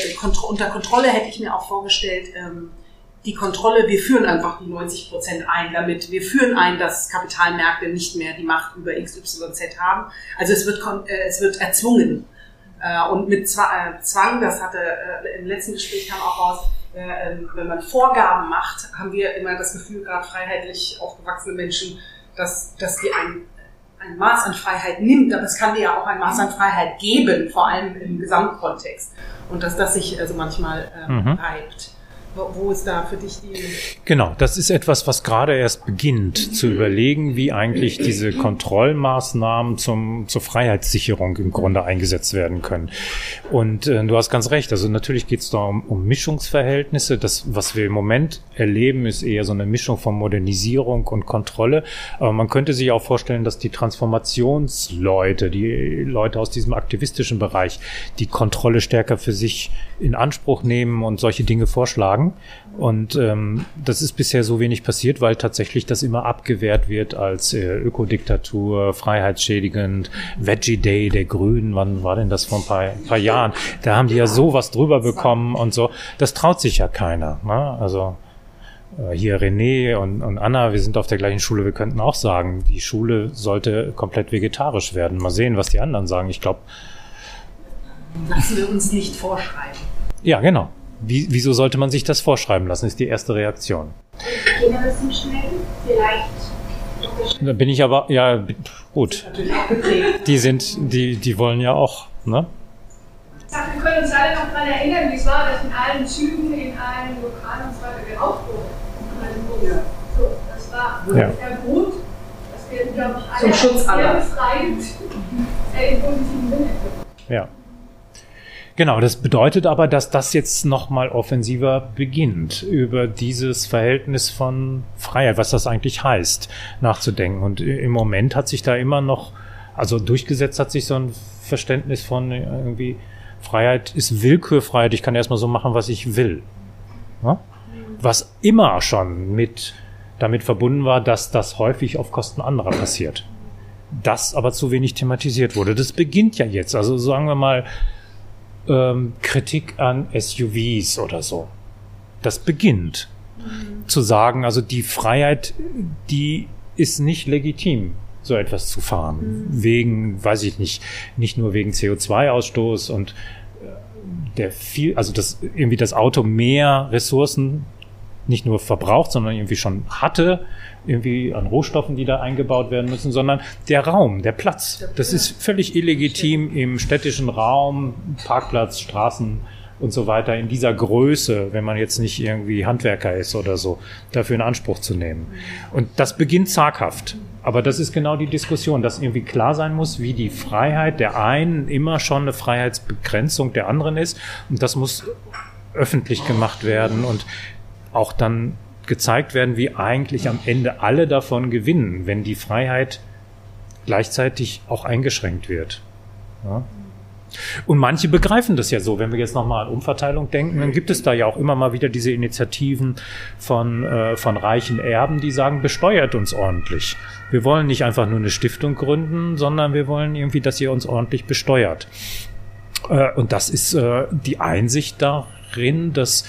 unter Kontrolle hätte ich mir auch vorgestellt, ähm, die Kontrolle, wir führen einfach die 90 Prozent ein, damit wir führen ein, dass Kapitalmärkte nicht mehr die Macht über XYZ haben. Also es wird, äh, es wird erzwungen. Äh, und mit äh, Zwang, das hatte im letzten Gespräch kam auch raus, ähm, wenn man Vorgaben macht, haben wir immer das Gefühl, gerade freiheitlich aufgewachsene Menschen, dass, dass die ein ein Maß an Freiheit nimmt, aber es kann dir ja auch ein Maß an Freiheit geben, vor allem im Gesamtkontext. Und dass das sich also manchmal ähm, mhm. reibt. Wo ist da für dich die. Genau, das ist etwas, was gerade erst beginnt zu überlegen, wie eigentlich diese Kontrollmaßnahmen zum, zur Freiheitssicherung im Grunde eingesetzt werden können. Und äh, du hast ganz recht, also natürlich geht es da um, um Mischungsverhältnisse. Das, was wir im Moment erleben, ist eher so eine Mischung von Modernisierung und Kontrolle. Aber man könnte sich auch vorstellen, dass die Transformationsleute, die Leute aus diesem aktivistischen Bereich, die Kontrolle stärker für sich in Anspruch nehmen und solche Dinge vorschlagen sagen. Und ähm, das ist bisher so wenig passiert, weil tatsächlich das immer abgewehrt wird als äh, Ökodiktatur, freiheitsschädigend, Veggie Day der Grünen, wann war denn das vor ein paar, paar Jahren? Da haben die ja sowas drüber bekommen und so. Das traut sich ja keiner. Ne? Also äh, hier René und, und Anna, wir sind auf der gleichen Schule, wir könnten auch sagen, die Schule sollte komplett vegetarisch werden. Mal sehen, was die anderen sagen. Ich glaube. Lassen wir uns nicht vorschreiben. Ja, genau. Wie, wieso sollte man sich das vorschreiben lassen, ist die erste Reaktion. Da bin ich aber, ja, gut. Die sind, die, die wollen ja auch, ne? Wir können uns alle noch daran erinnern, wie es war, dass in allen Zügen, in allen Lokalen und so weiter geraucht wurde. Ja. So, das war ja. der Grund, dass wir, glaube ich, alle Zum Schutz aller. befreiend äh, im positiven Sinne. Ja. Genau, das bedeutet aber, dass das jetzt nochmal offensiver beginnt, über dieses Verhältnis von Freiheit, was das eigentlich heißt, nachzudenken. Und im Moment hat sich da immer noch, also durchgesetzt hat sich so ein Verständnis von irgendwie, Freiheit ist Willkürfreiheit, ich kann erstmal so machen, was ich will. Was immer schon mit damit verbunden war, dass das häufig auf Kosten anderer passiert. Das aber zu wenig thematisiert wurde. Das beginnt ja jetzt. Also sagen wir mal, ähm, Kritik an SUVs oder so. Das beginnt mhm. zu sagen, also die Freiheit, die ist nicht legitim, so etwas zu fahren. Mhm. Wegen, weiß ich nicht, nicht nur wegen CO2-Ausstoß und äh, der viel, also das irgendwie das Auto mehr Ressourcen nicht nur verbraucht, sondern irgendwie schon hatte, irgendwie an Rohstoffen, die da eingebaut werden müssen, sondern der Raum, der Platz. Das ist völlig illegitim im städtischen Raum, Parkplatz, Straßen und so weiter in dieser Größe, wenn man jetzt nicht irgendwie Handwerker ist oder so, dafür in Anspruch zu nehmen. Und das beginnt zaghaft. Aber das ist genau die Diskussion, dass irgendwie klar sein muss, wie die Freiheit der einen immer schon eine Freiheitsbegrenzung der anderen ist. Und das muss öffentlich gemacht werden und auch dann gezeigt werden, wie eigentlich am Ende alle davon gewinnen, wenn die Freiheit gleichzeitig auch eingeschränkt wird. Ja? Und manche begreifen das ja so. Wenn wir jetzt nochmal an Umverteilung denken, dann gibt es da ja auch immer mal wieder diese Initiativen von, äh, von reichen Erben, die sagen, besteuert uns ordentlich. Wir wollen nicht einfach nur eine Stiftung gründen, sondern wir wollen irgendwie, dass ihr uns ordentlich besteuert. Äh, und das ist äh, die Einsicht darin, dass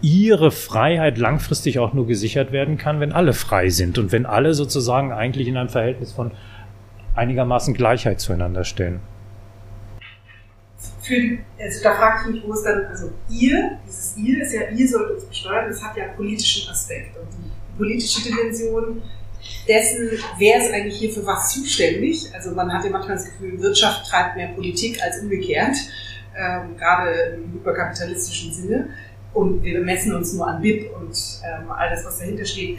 ihre Freiheit langfristig auch nur gesichert werden kann, wenn alle frei sind und wenn alle sozusagen eigentlich in einem Verhältnis von einigermaßen Gleichheit zueinander stehen. Für, also da frage ich mich, wo ist dann, also ihr, dieses ihr ist ja, ihr sollt uns besteuern, das hat ja einen politischen Aspekt und die politische Dimension dessen, wer ist eigentlich hier für was zuständig. Also man hat ja manchmal das Gefühl, Wirtschaft treibt mehr Politik als umgekehrt, ähm, gerade im hyperkapitalistischen Sinne und wir messen uns nur an BIP und ähm, all das, was dahinter steht.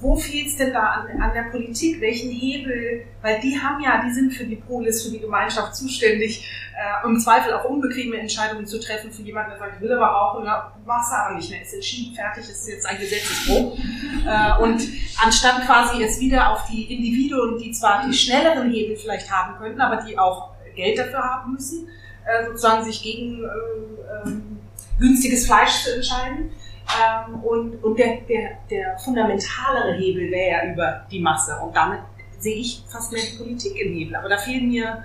Wo fehlt es denn da an, an, der Politik? Welchen Hebel? Weil die haben ja, die sind für die Polis, für die Gemeinschaft zuständig, äh, im Zweifel auch unbequeme Entscheidungen zu treffen für jemanden, der sagt, ich will aber rauchen, machst du aber nicht mehr, ist entschieden, fertig, ist jetzt ein Gesetzesbruch. Äh, und anstatt quasi jetzt wieder auf die Individuen, die zwar die schnelleren Hebel vielleicht haben könnten, aber die auch Geld dafür haben müssen, äh, sozusagen sich gegen äh, ähm, günstiges Fleisch zu entscheiden. Ähm, und und der, der, der fundamentalere Hebel wäre ja über die Masse. Und damit sehe ich fast mehr die Politik im Hebel. Aber da fehlen mir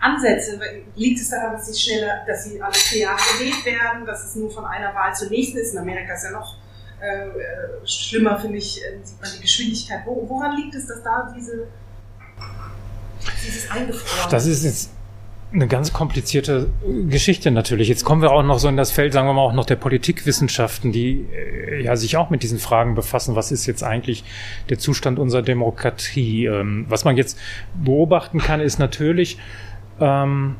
Ansätze. Liegt es daran, dass sie schneller, dass sie alle vier Jahre gewählt werden, dass es nur von einer Wahl zur nächsten ist? In Amerika ist ja noch äh, schlimmer, finde ich, äh, sieht man die Geschwindigkeit. Wo, woran liegt es, dass da diese, dieses Eingefroren? Das ist jetzt eine ganz komplizierte Geschichte natürlich. Jetzt kommen wir auch noch so in das Feld, sagen wir mal, auch noch der Politikwissenschaften, die äh, ja sich auch mit diesen Fragen befassen. Was ist jetzt eigentlich der Zustand unserer Demokratie? Ähm, was man jetzt beobachten kann, ist natürlich, ähm,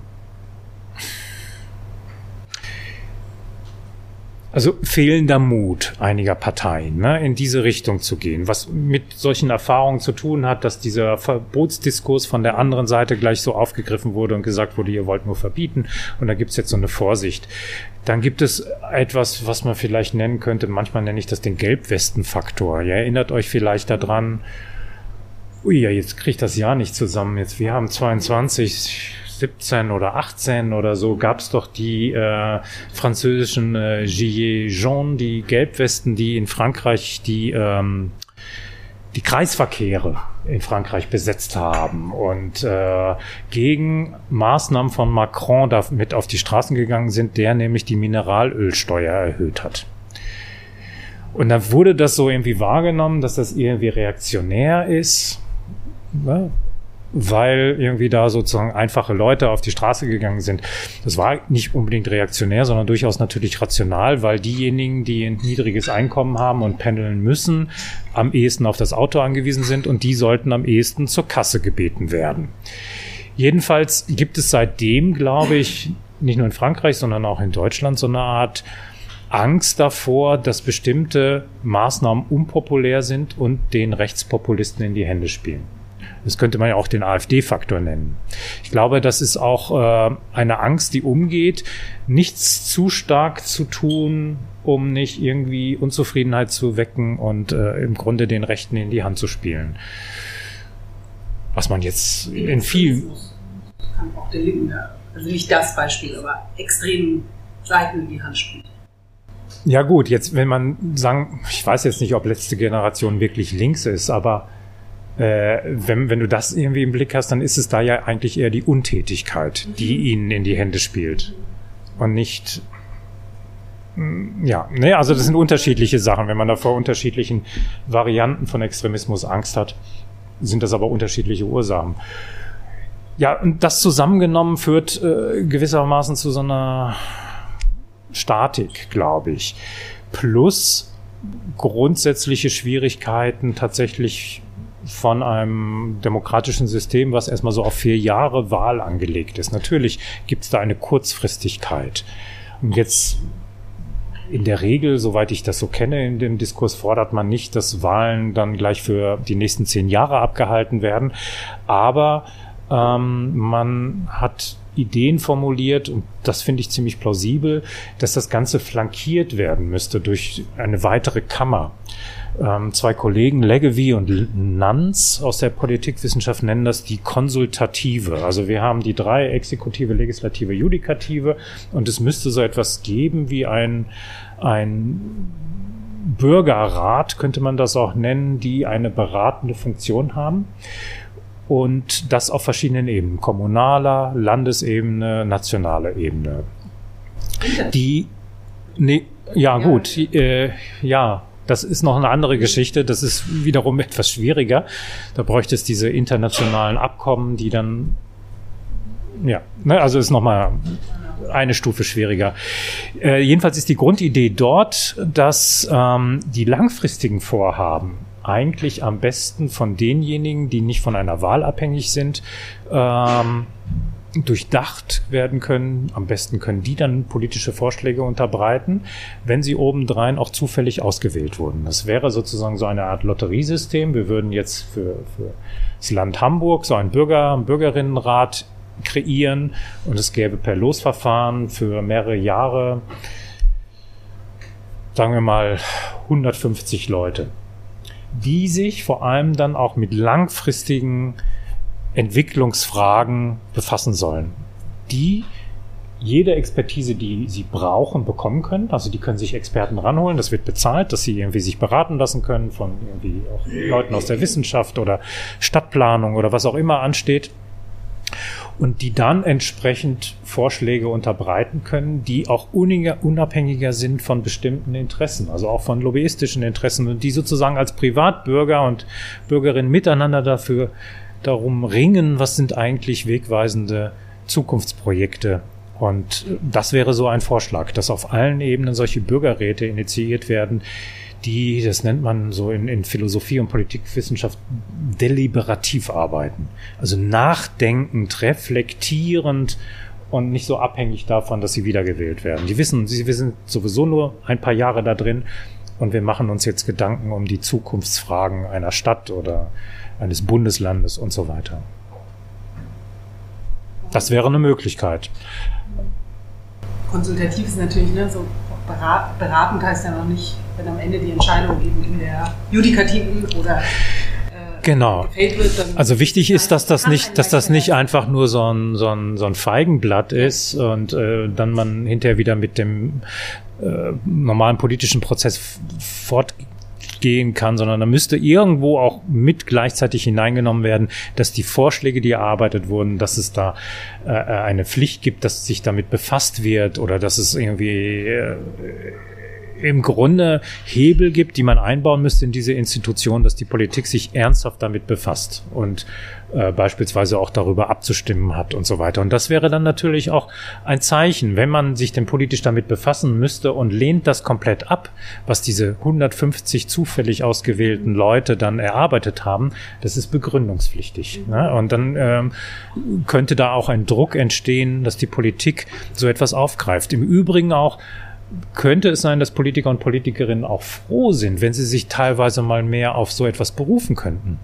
also fehlender Mut einiger Parteien, ne, in diese Richtung zu gehen, was mit solchen Erfahrungen zu tun hat, dass dieser Verbotsdiskurs von der anderen Seite gleich so aufgegriffen wurde und gesagt wurde, ihr wollt nur verbieten und da gibt's jetzt so eine Vorsicht. Dann gibt es etwas, was man vielleicht nennen könnte, manchmal nenne ich das den Gelbwestenfaktor. Ihr erinnert euch vielleicht daran, ui, ja, jetzt kriegt das Jahr nicht zusammen. Jetzt, wir haben 22, 17 oder 18 oder so gab es doch die äh, französischen äh, Gilets jaunes, die Gelbwesten, die in Frankreich die ähm, die Kreisverkehre in Frankreich besetzt haben und äh, gegen Maßnahmen von Macron damit auf die Straßen gegangen sind, der nämlich die Mineralölsteuer erhöht hat. Und dann wurde das so irgendwie wahrgenommen, dass das irgendwie reaktionär ist. Ne? Weil irgendwie da sozusagen einfache Leute auf die Straße gegangen sind. Das war nicht unbedingt reaktionär, sondern durchaus natürlich rational, weil diejenigen, die ein niedriges Einkommen haben und pendeln müssen, am ehesten auf das Auto angewiesen sind und die sollten am ehesten zur Kasse gebeten werden. Jedenfalls gibt es seitdem, glaube ich, nicht nur in Frankreich, sondern auch in Deutschland so eine Art Angst davor, dass bestimmte Maßnahmen unpopulär sind und den Rechtspopulisten in die Hände spielen. Das könnte man ja auch den AfD-Faktor nennen. Ich glaube, das ist auch äh, eine Angst, die umgeht, nichts zu stark zu tun, um nicht irgendwie Unzufriedenheit zu wecken und äh, im Grunde den Rechten in die Hand zu spielen. Was man jetzt in vielen. Kann auch der Linken, also nicht das Beispiel, aber extremen Seiten in die Hand spielt. Ja gut, jetzt wenn man sagen, ich weiß jetzt nicht, ob letzte Generation wirklich links ist, aber äh, wenn, wenn du das irgendwie im Blick hast, dann ist es da ja eigentlich eher die Untätigkeit, die mhm. ihnen in die Hände spielt. Und nicht, ja, ne, also das sind unterschiedliche Sachen. Wenn man da vor unterschiedlichen Varianten von Extremismus Angst hat, sind das aber unterschiedliche Ursachen. Ja, und das zusammengenommen führt äh, gewissermaßen zu so einer Statik, glaube ich. Plus grundsätzliche Schwierigkeiten tatsächlich von einem demokratischen System, was erstmal so auf vier Jahre Wahl angelegt ist. Natürlich gibt es da eine Kurzfristigkeit. Und jetzt in der Regel, soweit ich das so kenne, in dem Diskurs fordert man nicht, dass Wahlen dann gleich für die nächsten zehn Jahre abgehalten werden. Aber ähm, man hat Ideen formuliert und das finde ich ziemlich plausibel, dass das Ganze flankiert werden müsste durch eine weitere Kammer ähm, zwei Kollegen, Leggevi und Nanz aus der Politikwissenschaft nennen das die Konsultative. Also wir haben die drei Exekutive, Legislative, Judikative und es müsste so etwas geben wie ein, ein Bürgerrat, könnte man das auch nennen, die eine beratende Funktion haben. Und das auf verschiedenen Ebenen, kommunaler, Landesebene, nationaler Ebene. Die, nee, ja, gut, äh, ja, das ist noch eine andere Geschichte. Das ist wiederum etwas schwieriger. Da bräuchte es diese internationalen Abkommen, die dann, ja, ne, also ist nochmal eine Stufe schwieriger. Äh, jedenfalls ist die Grundidee dort, dass ähm, die langfristigen Vorhaben eigentlich am besten von denjenigen, die nicht von einer Wahl abhängig sind, ähm, durchdacht werden können. Am besten können die dann politische Vorschläge unterbreiten, wenn sie obendrein auch zufällig ausgewählt wurden. Das wäre sozusagen so eine Art Lotteriesystem. Wir würden jetzt für, für das Land Hamburg so einen Bürger, einen Bürgerinnenrat kreieren und es gäbe per Losverfahren für mehrere Jahre, sagen wir mal, 150 Leute, die sich vor allem dann auch mit langfristigen Entwicklungsfragen befassen sollen, die jede Expertise, die sie brauchen, bekommen können. Also die können sich Experten ranholen, das wird bezahlt, dass sie irgendwie sich beraten lassen können von irgendwie auch Leuten aus der Wissenschaft oder Stadtplanung oder was auch immer ansteht. Und die dann entsprechend Vorschläge unterbreiten können, die auch unabhängiger sind von bestimmten Interessen, also auch von lobbyistischen Interessen und die sozusagen als Privatbürger und Bürgerinnen miteinander dafür darum ringen, was sind eigentlich wegweisende Zukunftsprojekte. Und das wäre so ein Vorschlag, dass auf allen Ebenen solche Bürgerräte initiiert werden, die, das nennt man so in, in Philosophie und Politikwissenschaft, deliberativ arbeiten. Also nachdenkend, reflektierend und nicht so abhängig davon, dass sie wiedergewählt werden. Die wissen, sie wissen sowieso nur ein paar Jahre da drin und wir machen uns jetzt Gedanken um die Zukunftsfragen einer Stadt oder eines Bundeslandes und so weiter. Das wäre eine Möglichkeit. Konsultativ ist natürlich, ne, so berat, beratend heißt ja noch nicht, wenn am Ende die Entscheidung eben in der judikativen oder äh, Genau. Also wichtig ist, dass das nicht, dass das nicht einfach nur so ein, so ein, so ein Feigenblatt ist und äh, dann man hinterher wieder mit dem äh, normalen politischen Prozess f- fortgehen kann, sondern da müsste irgendwo auch mit gleichzeitig hineingenommen werden, dass die Vorschläge, die erarbeitet wurden, dass es da äh, eine Pflicht gibt, dass sich damit befasst wird oder dass es irgendwie äh, im Grunde Hebel gibt, die man einbauen müsste in diese Institution, dass die Politik sich ernsthaft damit befasst und äh, beispielsweise auch darüber abzustimmen hat und so weiter. Und das wäre dann natürlich auch ein Zeichen, wenn man sich denn politisch damit befassen müsste und lehnt das komplett ab, was diese 150 zufällig ausgewählten Leute dann erarbeitet haben, das ist begründungspflichtig. Ne? Und dann ähm, könnte da auch ein Druck entstehen, dass die Politik so etwas aufgreift. Im Übrigen auch könnte es sein, dass Politiker und Politikerinnen auch froh sind, wenn sie sich teilweise mal mehr auf so etwas berufen könnten.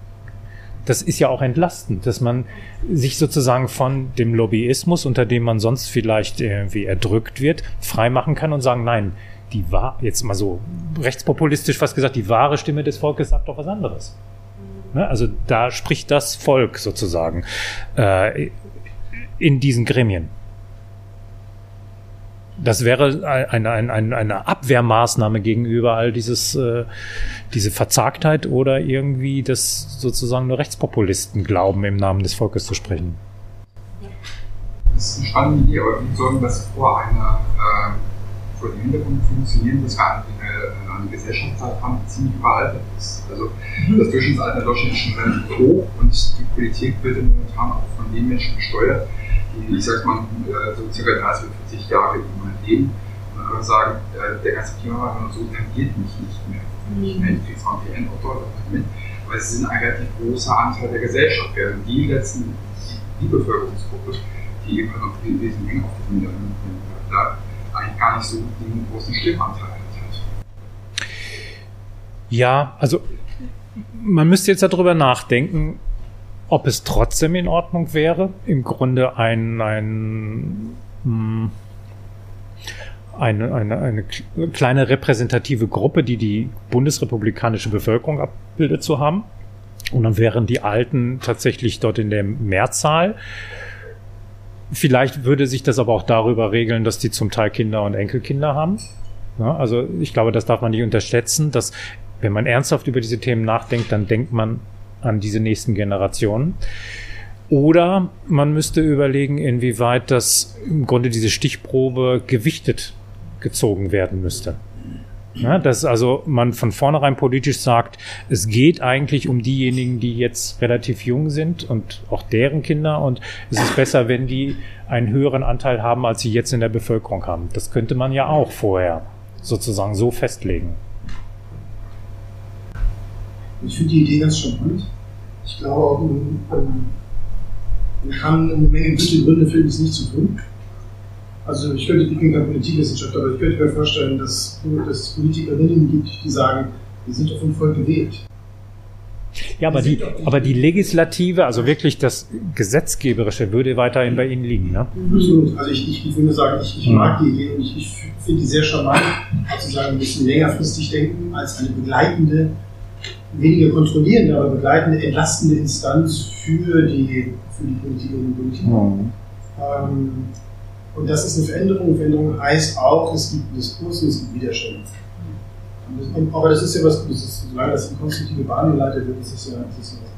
Das ist ja auch entlastend, dass man sich sozusagen von dem Lobbyismus, unter dem man sonst vielleicht irgendwie erdrückt wird, freimachen kann und sagen, nein, die war, jetzt mal so rechtspopulistisch fast gesagt, die wahre Stimme des Volkes sagt doch was anderes. Ne? Also da spricht das Volk sozusagen äh, in diesen Gremien. Das wäre eine, eine, eine, Abwehrmaßnahme gegenüber all dieses, äh, diese Verzagtheit oder irgendwie das sozusagen nur Rechtspopulisten glauben, im Namen des Volkes zu sprechen. Das ist eine spannende Idee, aber wir sorgen das vor einer, äh, vor dem Hintergrund funktionieren, dass wir eine, eine, eine Gesellschaftszeit haben, die ziemlich überaltert ist. Also das Durchschnittsalter in Deutschland ist schon relativ hoch und die Politik wird momentan auch von den Menschen gesteuert, die, ich sag mal, äh, so circa 30 bis 40 Jahre im Moment leben und einfach sagen, äh, der ganze Klimawandel und so tangiert mich nicht mehr. Ich meine, ich kriege zwar ein PN-Auto mit, aber es ist ein relativ großer Anteil der Gesellschaft, während die letzten, die Bevölkerungsgruppe, die eben noch viel wesentlich auf diesem da eigentlich gar nicht so den großen Stimmanteil hat. Ja, also man müsste jetzt darüber nachdenken, ob es trotzdem in Ordnung wäre, im Grunde ein, ein mh, eine, eine, eine kleine repräsentative Gruppe, die die bundesrepublikanische Bevölkerung abbildet zu haben. Und dann wären die Alten tatsächlich dort in der Mehrzahl. Vielleicht würde sich das aber auch darüber regeln, dass die zum Teil Kinder und Enkelkinder haben. Ja, also ich glaube, das darf man nicht unterschätzen, dass wenn man ernsthaft über diese Themen nachdenkt, dann denkt man an diese nächsten Generationen. Oder man müsste überlegen, inwieweit das im Grunde diese Stichprobe gewichtet gezogen werden müsste. Ja, dass also man von vornherein politisch sagt, es geht eigentlich um diejenigen, die jetzt relativ jung sind und auch deren Kinder und es ist besser, wenn die einen höheren Anteil haben, als sie jetzt in der Bevölkerung haben. Das könnte man ja auch vorher sozusagen so festlegen. Ich finde die Idee ganz charmant. Ich glaube auch, man, kann eine Menge gute Gründe finden, es nicht zu tun. Also ich könnte, ich bin kein Politikwissenschaftler, aber ich könnte mir vorstellen, dass, dass es Politikerinnen gibt, die sagen, wir sind doch vom Volk gewählt. Ja, aber die, aber die Legislative, also wirklich das Gesetzgeberische, würde weiterhin bei Ihnen liegen, ne? Absolut. Also ich, ich, ich würde sagen, ich, ich mag die Idee und ich, ich finde die sehr charmant, zu sagen, wir müssen längerfristig denken als eine begleitende, weniger kontrollierende, aber begleitende, entlastende Instanz für die, für die Politikerinnen und Politiker. Mhm. Ähm, und das ist eine Veränderung. Veränderung heißt auch, es gibt Diskurs und es gibt Widerstände. Das, und, aber das ist ja was Gutes. Solange das in konstruktive Bahn geleitet wird, ist es ja, ist es ja was Gutes.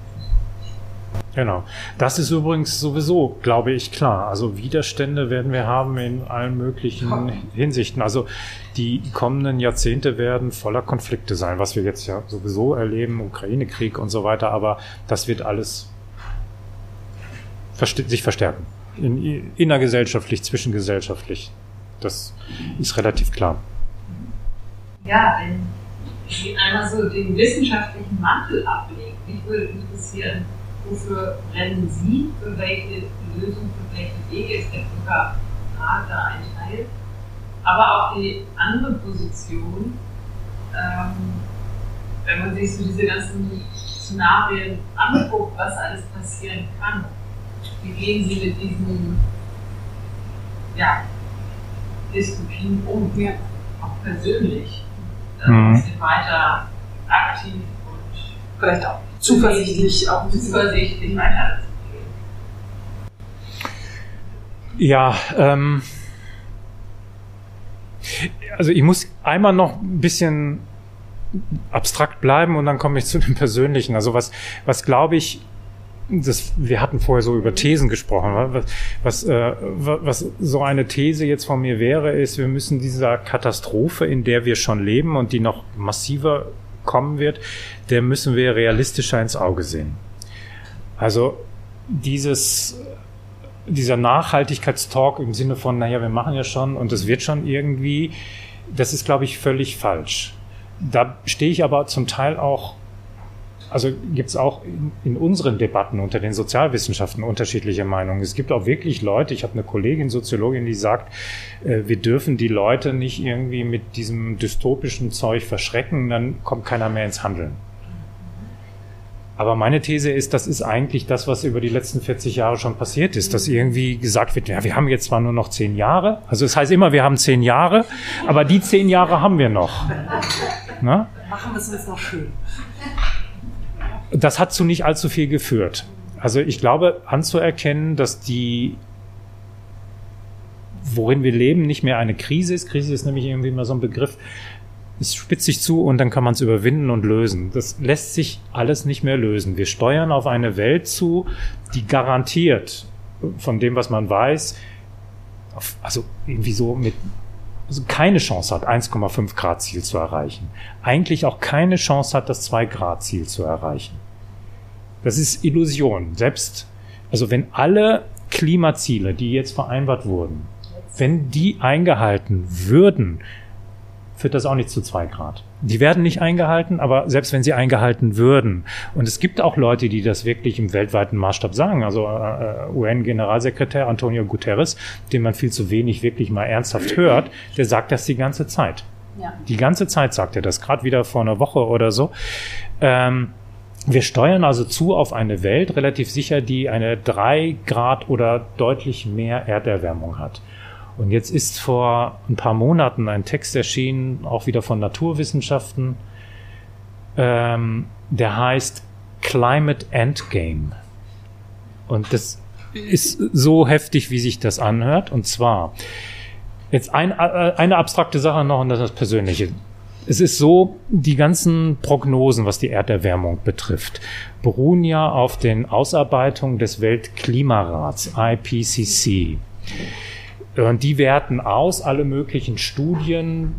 Genau. Das ist übrigens sowieso, glaube ich, klar. Also Widerstände werden wir haben in allen möglichen Hinsichten. Also die kommenden Jahrzehnte werden voller Konflikte sein, was wir jetzt ja sowieso erleben, Ukraine-Krieg und so weiter. Aber das wird alles sich verstärken. In, innergesellschaftlich, zwischengesellschaftlich. Das ist relativ klar. Ja, wenn Sie einmal so den wissenschaftlichen Mantel ablegen. Mich würde interessieren, wofür brennen Sie, für welche Lösung, für welche Wege ist der Bürgerrat da ein Teil? Aber auch die andere Position, ähm, wenn man sich so diese ganzen Szenarien anguckt, was alles passieren kann, wie gehen Sie mit diesen ja, Dystopien um? Ja. Auch persönlich. Mhm. Sind Sie weiter aktiv und vielleicht auch zuversichtlich, auch zuversichtlich weiter. Ja, ähm, also ich muss einmal noch ein bisschen abstrakt bleiben und dann komme ich zu dem Persönlichen. Also was, was glaube ich, das, wir hatten vorher so über Thesen gesprochen. Was, was, äh, was so eine These jetzt von mir wäre, ist, wir müssen dieser Katastrophe, in der wir schon leben und die noch massiver kommen wird, der müssen wir realistischer ins Auge sehen. Also dieses, dieser Nachhaltigkeitstalk im Sinne von, naja, wir machen ja schon und es wird schon irgendwie, das ist, glaube ich, völlig falsch. Da stehe ich aber zum Teil auch also gibt es auch in, in, unseren Debatten unter den Sozialwissenschaften unterschiedliche Meinungen. Es gibt auch wirklich Leute, ich habe eine Kollegin, Soziologin, die sagt, äh, wir dürfen die Leute nicht irgendwie mit diesem dystopischen Zeug verschrecken, dann kommt keiner mehr ins Handeln. Aber meine These ist, das ist eigentlich das, was über die letzten 40 Jahre schon passiert ist, dass irgendwie gesagt wird, ja, wir haben jetzt zwar nur noch zehn Jahre, also es das heißt immer, wir haben zehn Jahre, aber die zehn Jahre haben wir noch. Na? Machen wir es jetzt noch schön das hat zu nicht allzu viel geführt. Also ich glaube anzuerkennen, dass die, worin wir leben, nicht mehr eine Krise ist. Krise ist nämlich irgendwie immer so ein Begriff. Es spitzt sich zu und dann kann man es überwinden und lösen. Das lässt sich alles nicht mehr lösen. Wir steuern auf eine Welt zu, die garantiert von dem, was man weiß, auf, also irgendwie so mit keine Chance hat, 1,5 Grad Ziel zu erreichen. Eigentlich auch keine Chance hat, das 2 Grad Ziel zu erreichen. Das ist Illusion. Selbst, also wenn alle Klimaziele, die jetzt vereinbart wurden, wenn die eingehalten würden, führt das auch nicht zu zwei Grad. Die werden nicht eingehalten, aber selbst wenn sie eingehalten würden. Und es gibt auch Leute, die das wirklich im weltweiten Maßstab sagen. Also äh, äh UN-Generalsekretär Antonio Guterres, den man viel zu wenig wirklich mal ernsthaft hört, der sagt das die ganze Zeit. Ja. Die ganze Zeit sagt er das, gerade wieder vor einer Woche oder so. Ähm, wir steuern also zu auf eine Welt, relativ sicher, die eine drei Grad oder deutlich mehr Erderwärmung hat. Und jetzt ist vor ein paar Monaten ein Text erschienen, auch wieder von Naturwissenschaften, ähm, der heißt Climate Endgame. Und das ist so heftig, wie sich das anhört. Und zwar, jetzt ein, äh, eine abstrakte Sache noch und das ist das Persönliche. Es ist so, die ganzen Prognosen, was die Erderwärmung betrifft, beruhen ja auf den Ausarbeitungen des Weltklimarats, IPCC. Die werten aus alle möglichen Studien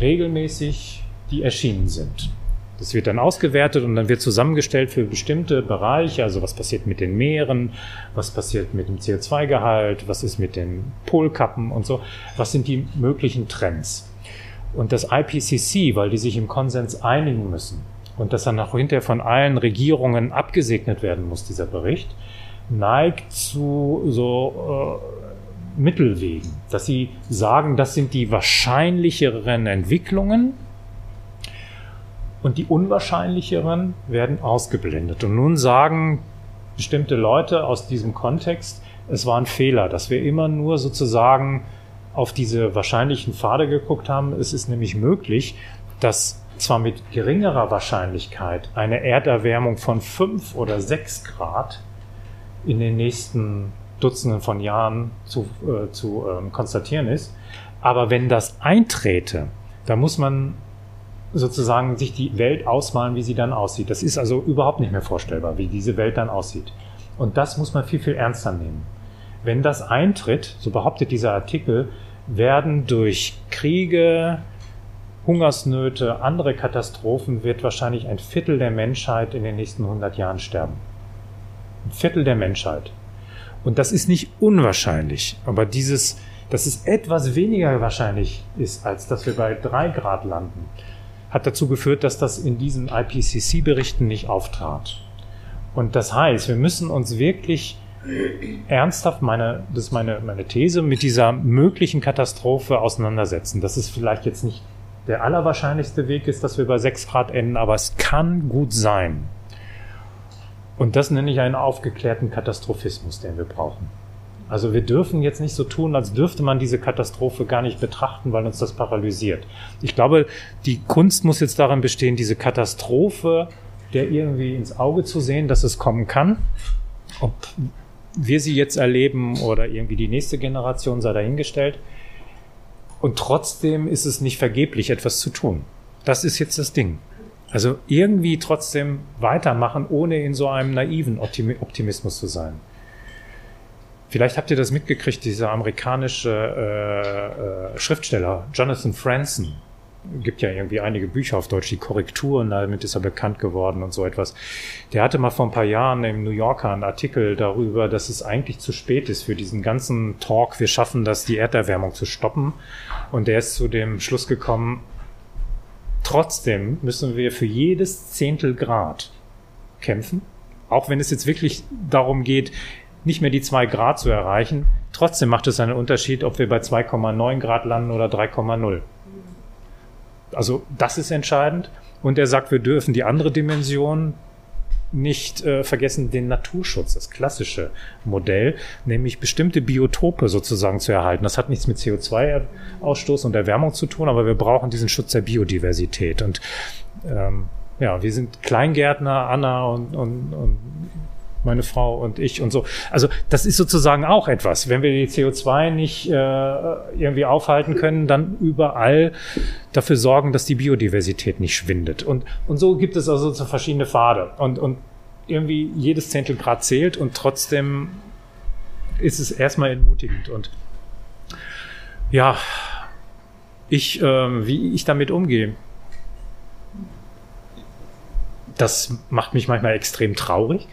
regelmäßig, die erschienen sind. Das wird dann ausgewertet und dann wird zusammengestellt für bestimmte Bereiche, also was passiert mit den Meeren, was passiert mit dem CO2-Gehalt, was ist mit den Polkappen und so, was sind die möglichen Trends. Und das IPCC, weil die sich im Konsens einigen müssen und das dann auch hinterher von allen Regierungen abgesegnet werden muss, dieser Bericht, neigt zu so äh, Mittelwegen, dass sie sagen, das sind die wahrscheinlicheren Entwicklungen und die unwahrscheinlicheren werden ausgeblendet. Und nun sagen bestimmte Leute aus diesem Kontext, es war ein Fehler, dass wir immer nur sozusagen auf diese wahrscheinlichen Pfade geguckt haben. Es ist nämlich möglich, dass zwar mit geringerer Wahrscheinlichkeit eine Erderwärmung von fünf oder sechs Grad in den nächsten Dutzenden von Jahren zu, äh, zu ähm, konstatieren ist. Aber wenn das einträte, dann muss man sozusagen sich die Welt ausmalen, wie sie dann aussieht. Das ist also überhaupt nicht mehr vorstellbar, wie diese Welt dann aussieht. Und das muss man viel, viel ernster nehmen. Wenn das eintritt, so behauptet dieser Artikel, werden durch Kriege, Hungersnöte, andere Katastrophen, wird wahrscheinlich ein Viertel der Menschheit in den nächsten 100 Jahren sterben. Ein Viertel der Menschheit. Und das ist nicht unwahrscheinlich, aber dieses, dass es etwas weniger wahrscheinlich ist, als dass wir bei drei Grad landen, hat dazu geführt, dass das in diesen IPCC-Berichten nicht auftrat. Und das heißt, wir müssen uns wirklich ernsthaft, meine, das ist meine, meine These, mit dieser möglichen Katastrophe auseinandersetzen. Das ist vielleicht jetzt nicht der allerwahrscheinlichste Weg ist, dass wir bei 6 Grad enden, aber es kann gut sein. Und das nenne ich einen aufgeklärten Katastrophismus, den wir brauchen. Also wir dürfen jetzt nicht so tun, als dürfte man diese Katastrophe gar nicht betrachten, weil uns das paralysiert. Ich glaube, die Kunst muss jetzt darin bestehen, diese Katastrophe der irgendwie ins Auge zu sehen, dass es kommen kann. Ob wir sie jetzt erleben oder irgendwie die nächste Generation sei dahingestellt. Und trotzdem ist es nicht vergeblich, etwas zu tun. Das ist jetzt das Ding. Also irgendwie trotzdem weitermachen, ohne in so einem naiven Optimismus zu sein. Vielleicht habt ihr das mitgekriegt, dieser amerikanische äh, äh, Schriftsteller Jonathan Franzen. Gibt ja irgendwie einige Bücher auf Deutsch, die Korrekturen, damit ist er bekannt geworden und so etwas. Der hatte mal vor ein paar Jahren im New Yorker einen Artikel darüber, dass es eigentlich zu spät ist für diesen ganzen Talk, wir schaffen das, die Erderwärmung zu stoppen. Und der ist zu dem Schluss gekommen, Trotzdem müssen wir für jedes Zehntel Grad kämpfen, auch wenn es jetzt wirklich darum geht, nicht mehr die zwei Grad zu erreichen. Trotzdem macht es einen Unterschied, ob wir bei 2,9 Grad landen oder 3,0. Also das ist entscheidend. Und er sagt, wir dürfen die andere Dimension nicht äh, vergessen, den Naturschutz, das klassische Modell, nämlich bestimmte Biotope sozusagen zu erhalten. Das hat nichts mit CO2-Ausstoß und Erwärmung zu tun, aber wir brauchen diesen Schutz der Biodiversität. Und ähm, ja, wir sind Kleingärtner, Anna und, und, und meine Frau und ich und so. Also das ist sozusagen auch etwas. Wenn wir die CO2 nicht äh, irgendwie aufhalten können, dann überall dafür sorgen, dass die Biodiversität nicht schwindet. Und, und so gibt es also so verschiedene Pfade. Und, und irgendwie jedes Zehntel Grad zählt und trotzdem ist es erstmal entmutigend. Und ja, ich, äh, wie ich damit umgehe, das macht mich manchmal extrem traurig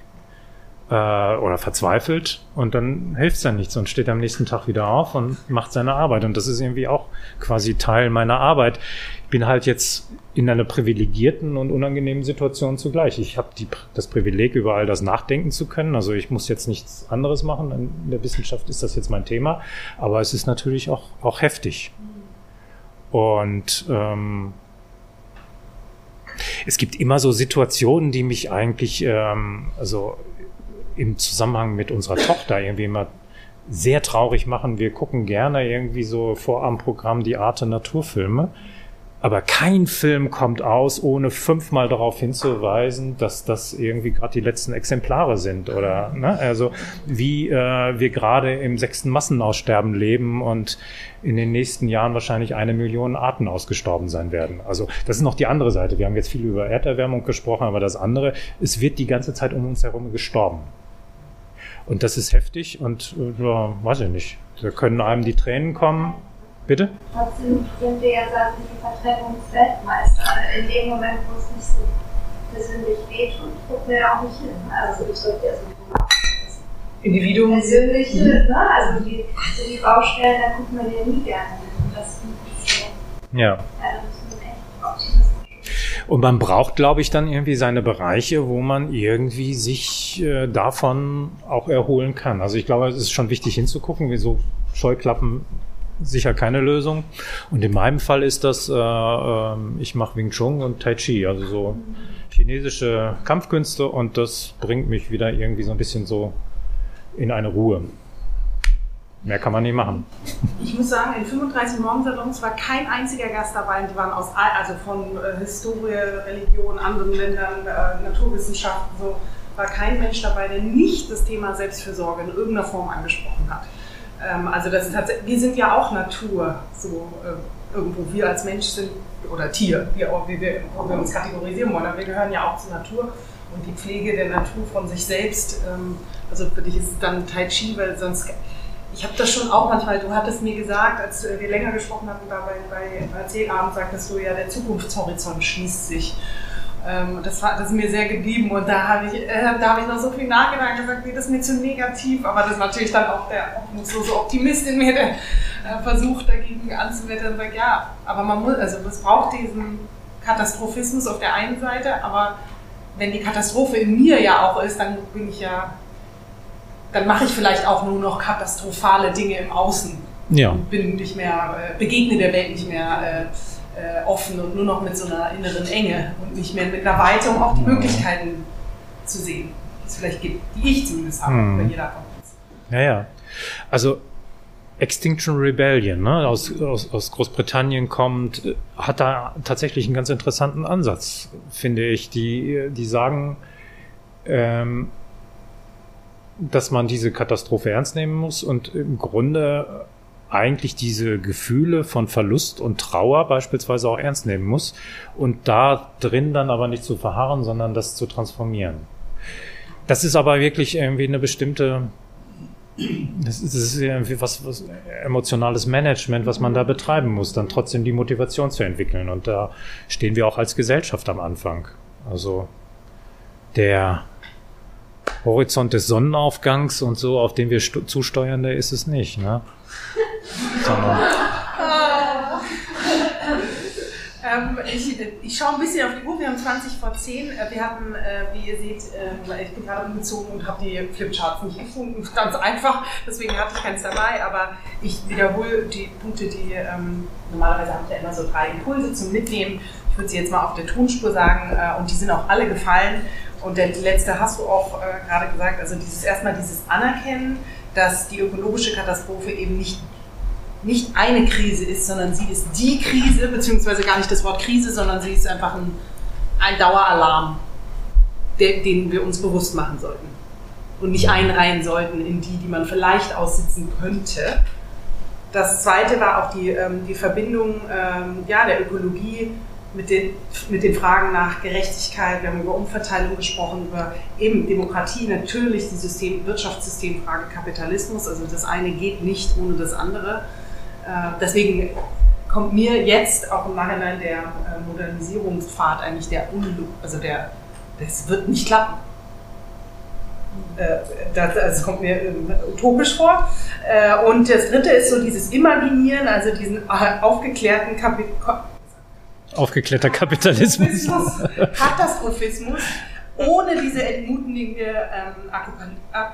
äh, oder verzweifelt und dann hilft es dann nichts und steht am nächsten Tag wieder auf und macht seine Arbeit. Und das ist irgendwie auch quasi Teil meiner Arbeit. Ich bin halt jetzt in einer privilegierten und unangenehmen Situation zugleich. Ich habe das Privileg, über all das nachdenken zu können. Also ich muss jetzt nichts anderes machen. In der Wissenschaft ist das jetzt mein Thema. Aber es ist natürlich auch, auch heftig. Und ähm, es gibt immer so Situationen, die mich eigentlich, ähm, also im Zusammenhang mit unserer Tochter irgendwie immer sehr traurig machen. Wir gucken gerne irgendwie so Vorabendprogramm die Arte Naturfilme. Aber kein Film kommt aus, ohne fünfmal darauf hinzuweisen, dass das irgendwie gerade die letzten Exemplare sind oder ne? also wie äh, wir gerade im sechsten Massenaussterben leben und in den nächsten Jahren wahrscheinlich eine Million Arten ausgestorben sein werden. Also das ist noch die andere Seite. Wir haben jetzt viel über Erderwärmung gesprochen, aber das andere, es wird die ganze Zeit um uns herum gestorben. Und das ist heftig und äh, ja, weiß ich nicht. Da können einem die Tränen kommen. Bitte? Trotzdem sind wir ja sagen die Verdrängungsweltmeister. In dem Moment, wo es nicht so persönlich wehtut, gucken wir ja auch nicht hin. Also betrifft ja so Individuum. Persönliche, ne? also die, also die Baustellen, da gucken wir ja nie gerne hin. Das ist so. Ja. ja und man braucht, glaube ich, dann irgendwie seine Bereiche, wo man irgendwie sich äh, davon auch erholen kann. Also ich glaube, es ist schon wichtig hinzugucken, wie so Scheuklappen sicher keine Lösung. Und in meinem Fall ist das, äh, äh, ich mache Wing Chun und Tai Chi, also so chinesische Kampfkünste und das bringt mich wieder irgendwie so ein bisschen so in eine Ruhe. Mehr kann man nicht machen. Ich muss sagen, in 35 Morgensalons war kein einziger Gast dabei. Die waren aus, also von äh, Historie, Religion, anderen Ländern, äh, Naturwissenschaften, so war kein Mensch dabei, der nicht das Thema Selbstfürsorge in irgendeiner Form angesprochen hat. Ähm, also das ist wir sind ja auch Natur, so äh, irgendwo. Wir als Mensch sind, oder Tier, wie, auch, wie wir, wie wir uns kategorisieren wollen, aber wir gehören ja auch zur Natur und die Pflege der Natur von sich selbst. Ähm, also für dich ist es dann Tai Chi, weil sonst ich habe das schon auch manchmal, du hattest mir gesagt, als wir länger gesprochen hatten, da bei, bei Erzählabend, sagtest du ja, der Zukunftshorizont schließt sich. Ähm, das, war, das ist mir sehr geblieben und da habe ich, äh, hab ich noch so viel nachgedacht und gesagt, nee, das ist mir zu negativ, aber das ist natürlich dann auch der so Optimist in mir, der äh, versucht dagegen anzuwettern und sagt, ja, aber man muss, also es braucht diesen Katastrophismus auf der einen Seite, aber wenn die Katastrophe in mir ja auch ist, dann bin ich ja, dann mache ich vielleicht auch nur noch katastrophale Dinge im Außen. Ja. Und bin nicht mehr, äh, begegne der Welt nicht mehr äh, äh, offen und nur noch mit so einer inneren Enge und nicht mehr mit einer Weite, um auch die Möglichkeiten zu sehen, die es vielleicht gibt, die ich zumindest habe, Mhm. wenn jeder kommt. Ja, ja. Also Extinction Rebellion ne, aus, aus, aus Großbritannien kommt, hat da tatsächlich einen ganz interessanten Ansatz, finde ich. Die, die sagen, ähm, dass man diese Katastrophe ernst nehmen muss und im Grunde eigentlich diese Gefühle von Verlust und Trauer beispielsweise auch ernst nehmen muss und da drin dann aber nicht zu verharren, sondern das zu transformieren. Das ist aber wirklich irgendwie eine bestimmte das ist, irgendwie was, was emotionales Management, was man da betreiben muss, dann trotzdem die Motivation zu entwickeln. Und da stehen wir auch als Gesellschaft am Anfang. Also der Horizont des Sonnenaufgangs und so, auf den wir zusteuern, der ist es nicht. Ne? Sondern, Ähm, ich, ich schaue ein bisschen auf die Uhr, wir haben 20 vor 10. Äh, Wir hatten, äh, wie ihr seht, äh, ich bin gerade umgezogen und habe die Flipcharts nicht gefunden. Ganz einfach, deswegen hatte ich keins dabei, aber ich wiederhole die Punkte, die ähm, normalerweise habt ihr immer so drei Impulse zum Mitnehmen. Ich würde sie jetzt mal auf der Tonspur sagen äh, und die sind auch alle gefallen. Und der letzte hast du auch äh, gerade gesagt, also dieses erstmal dieses Anerkennen, dass die ökologische Katastrophe eben nicht nicht eine Krise ist, sondern sie ist die Krise, beziehungsweise gar nicht das Wort Krise, sondern sie ist einfach ein, ein Daueralarm, der, den wir uns bewusst machen sollten. Und nicht einreihen sollten in die, die man vielleicht aussitzen könnte. Das zweite war auch die, ähm, die Verbindung ähm, ja, der Ökologie mit den, mit den Fragen nach Gerechtigkeit. Wir haben über Umverteilung gesprochen, über eben Demokratie, natürlich die System, Wirtschaftssystemfrage Kapitalismus. Also das eine geht nicht ohne das andere. Äh, deswegen kommt mir jetzt auch im Nachhinein der äh, Modernisierungspfad eigentlich der Unlu also der, das wird nicht klappen. Äh, das, das kommt mir utopisch vor. Und das dritte ist so dieses Imaginieren, also diesen aufgeklärten Kapi aufgeklärter Kapitalismus. Katastrophismus, ohne diese entmutigende ähm,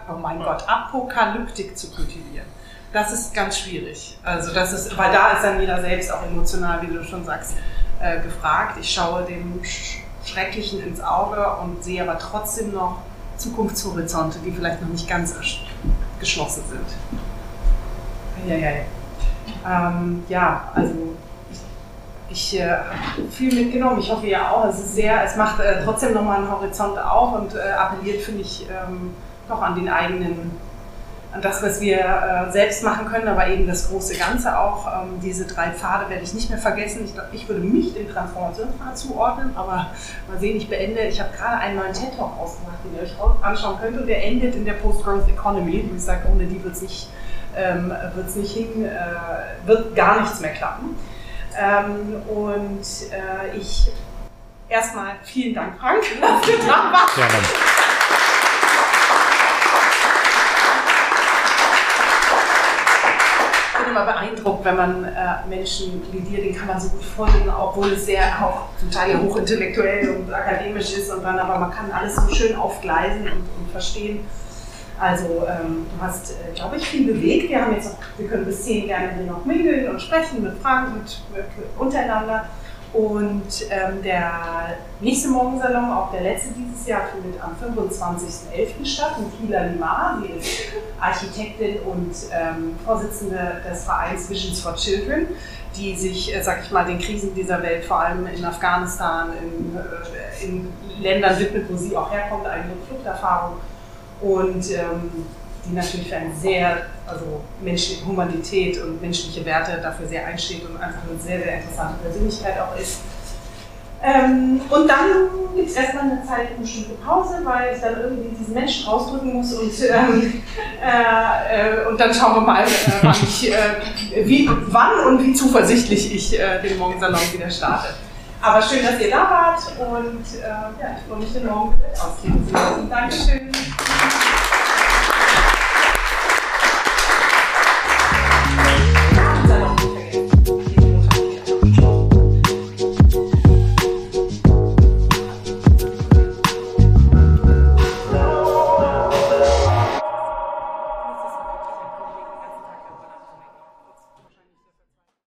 oh mein Gott, Apokalyptik zu kultivieren. Das ist ganz schwierig. Also das ist, weil da ist dann jeder selbst auch emotional, wie du schon sagst, äh, gefragt. Ich schaue dem Sch Schrecklichen ins Auge und sehe aber trotzdem noch Zukunftshorizonte, die vielleicht noch nicht ganz geschlossen sind. Ja, ja, ja. Ähm, ja, also ich äh, habe viel mitgenommen. Ich hoffe ja auch. Es ist sehr, es macht äh, trotzdem nochmal einen Horizont auf und äh, appelliert, finde ich, ähm, doch an den eigenen, an das, was wir äh, selbst machen können, aber eben das große Ganze auch. Ähm, diese drei Pfade werde ich nicht mehr vergessen. Ich, glaub, ich würde mich dem Transformationspfad zuordnen, aber mal sehen, ich beende. Ich habe gerade einen neuen TED-Talk ausgemacht, den ihr euch anschauen könnt und der endet in der Post-Growth Economy. Wie gesagt, ohne die wird es nicht, ähm, nicht hin, äh, wird gar nichts mehr klappen. Ähm, und äh, ich erstmal vielen Dank, Frank, dass du da warst. Gerne. Ich bin immer beeindruckt, wenn man äh, Menschen wie dir, den kann man so gut folgen, obwohl es sehr auch zum Teil ja hochintellektuell und akademisch ist und dann aber man kann alles so schön aufgleisen und, und verstehen. Also ähm, du hast, äh, glaube ich, viel bewegt. Wir haben jetzt noch, wir können bis 10 gerne hier noch mingeln und sprechen mit Frank, mit, mit, untereinander. Und ähm, der nächste Morgensalon, auch der letzte dieses Jahr, findet am 25.11. statt in Kila Limar. Sie ist Architektin und ähm, Vorsitzende des Vereins Visions for Children, die sich, äh, sag ich mal, den Krisen dieser Welt, vor allem in Afghanistan, in, äh, in Ländern widmet, wo sie auch herkommt, eigene Fluchterfahrung und ähm, die natürlich für eine sehr, also menschliche Humanität und menschliche Werte dafür sehr einsteht und einfach eine sehr, sehr interessante Persönlichkeit auch ist. Ähm, und dann gibt es erstmal eine Zeit eine bestimmte Pause, weil ich dann irgendwie diesen Menschen rausdrücken muss und, ähm, äh, äh, und dann schauen wir mal, äh, wann, ich, äh, wie, wann und wie zuversichtlich ich äh, den Morgensalon wieder starte. Aber schön, dass ihr da wart und äh, ja, ich freue mich, Morgen mit euch ausgehen zu lassen. Dankeschön.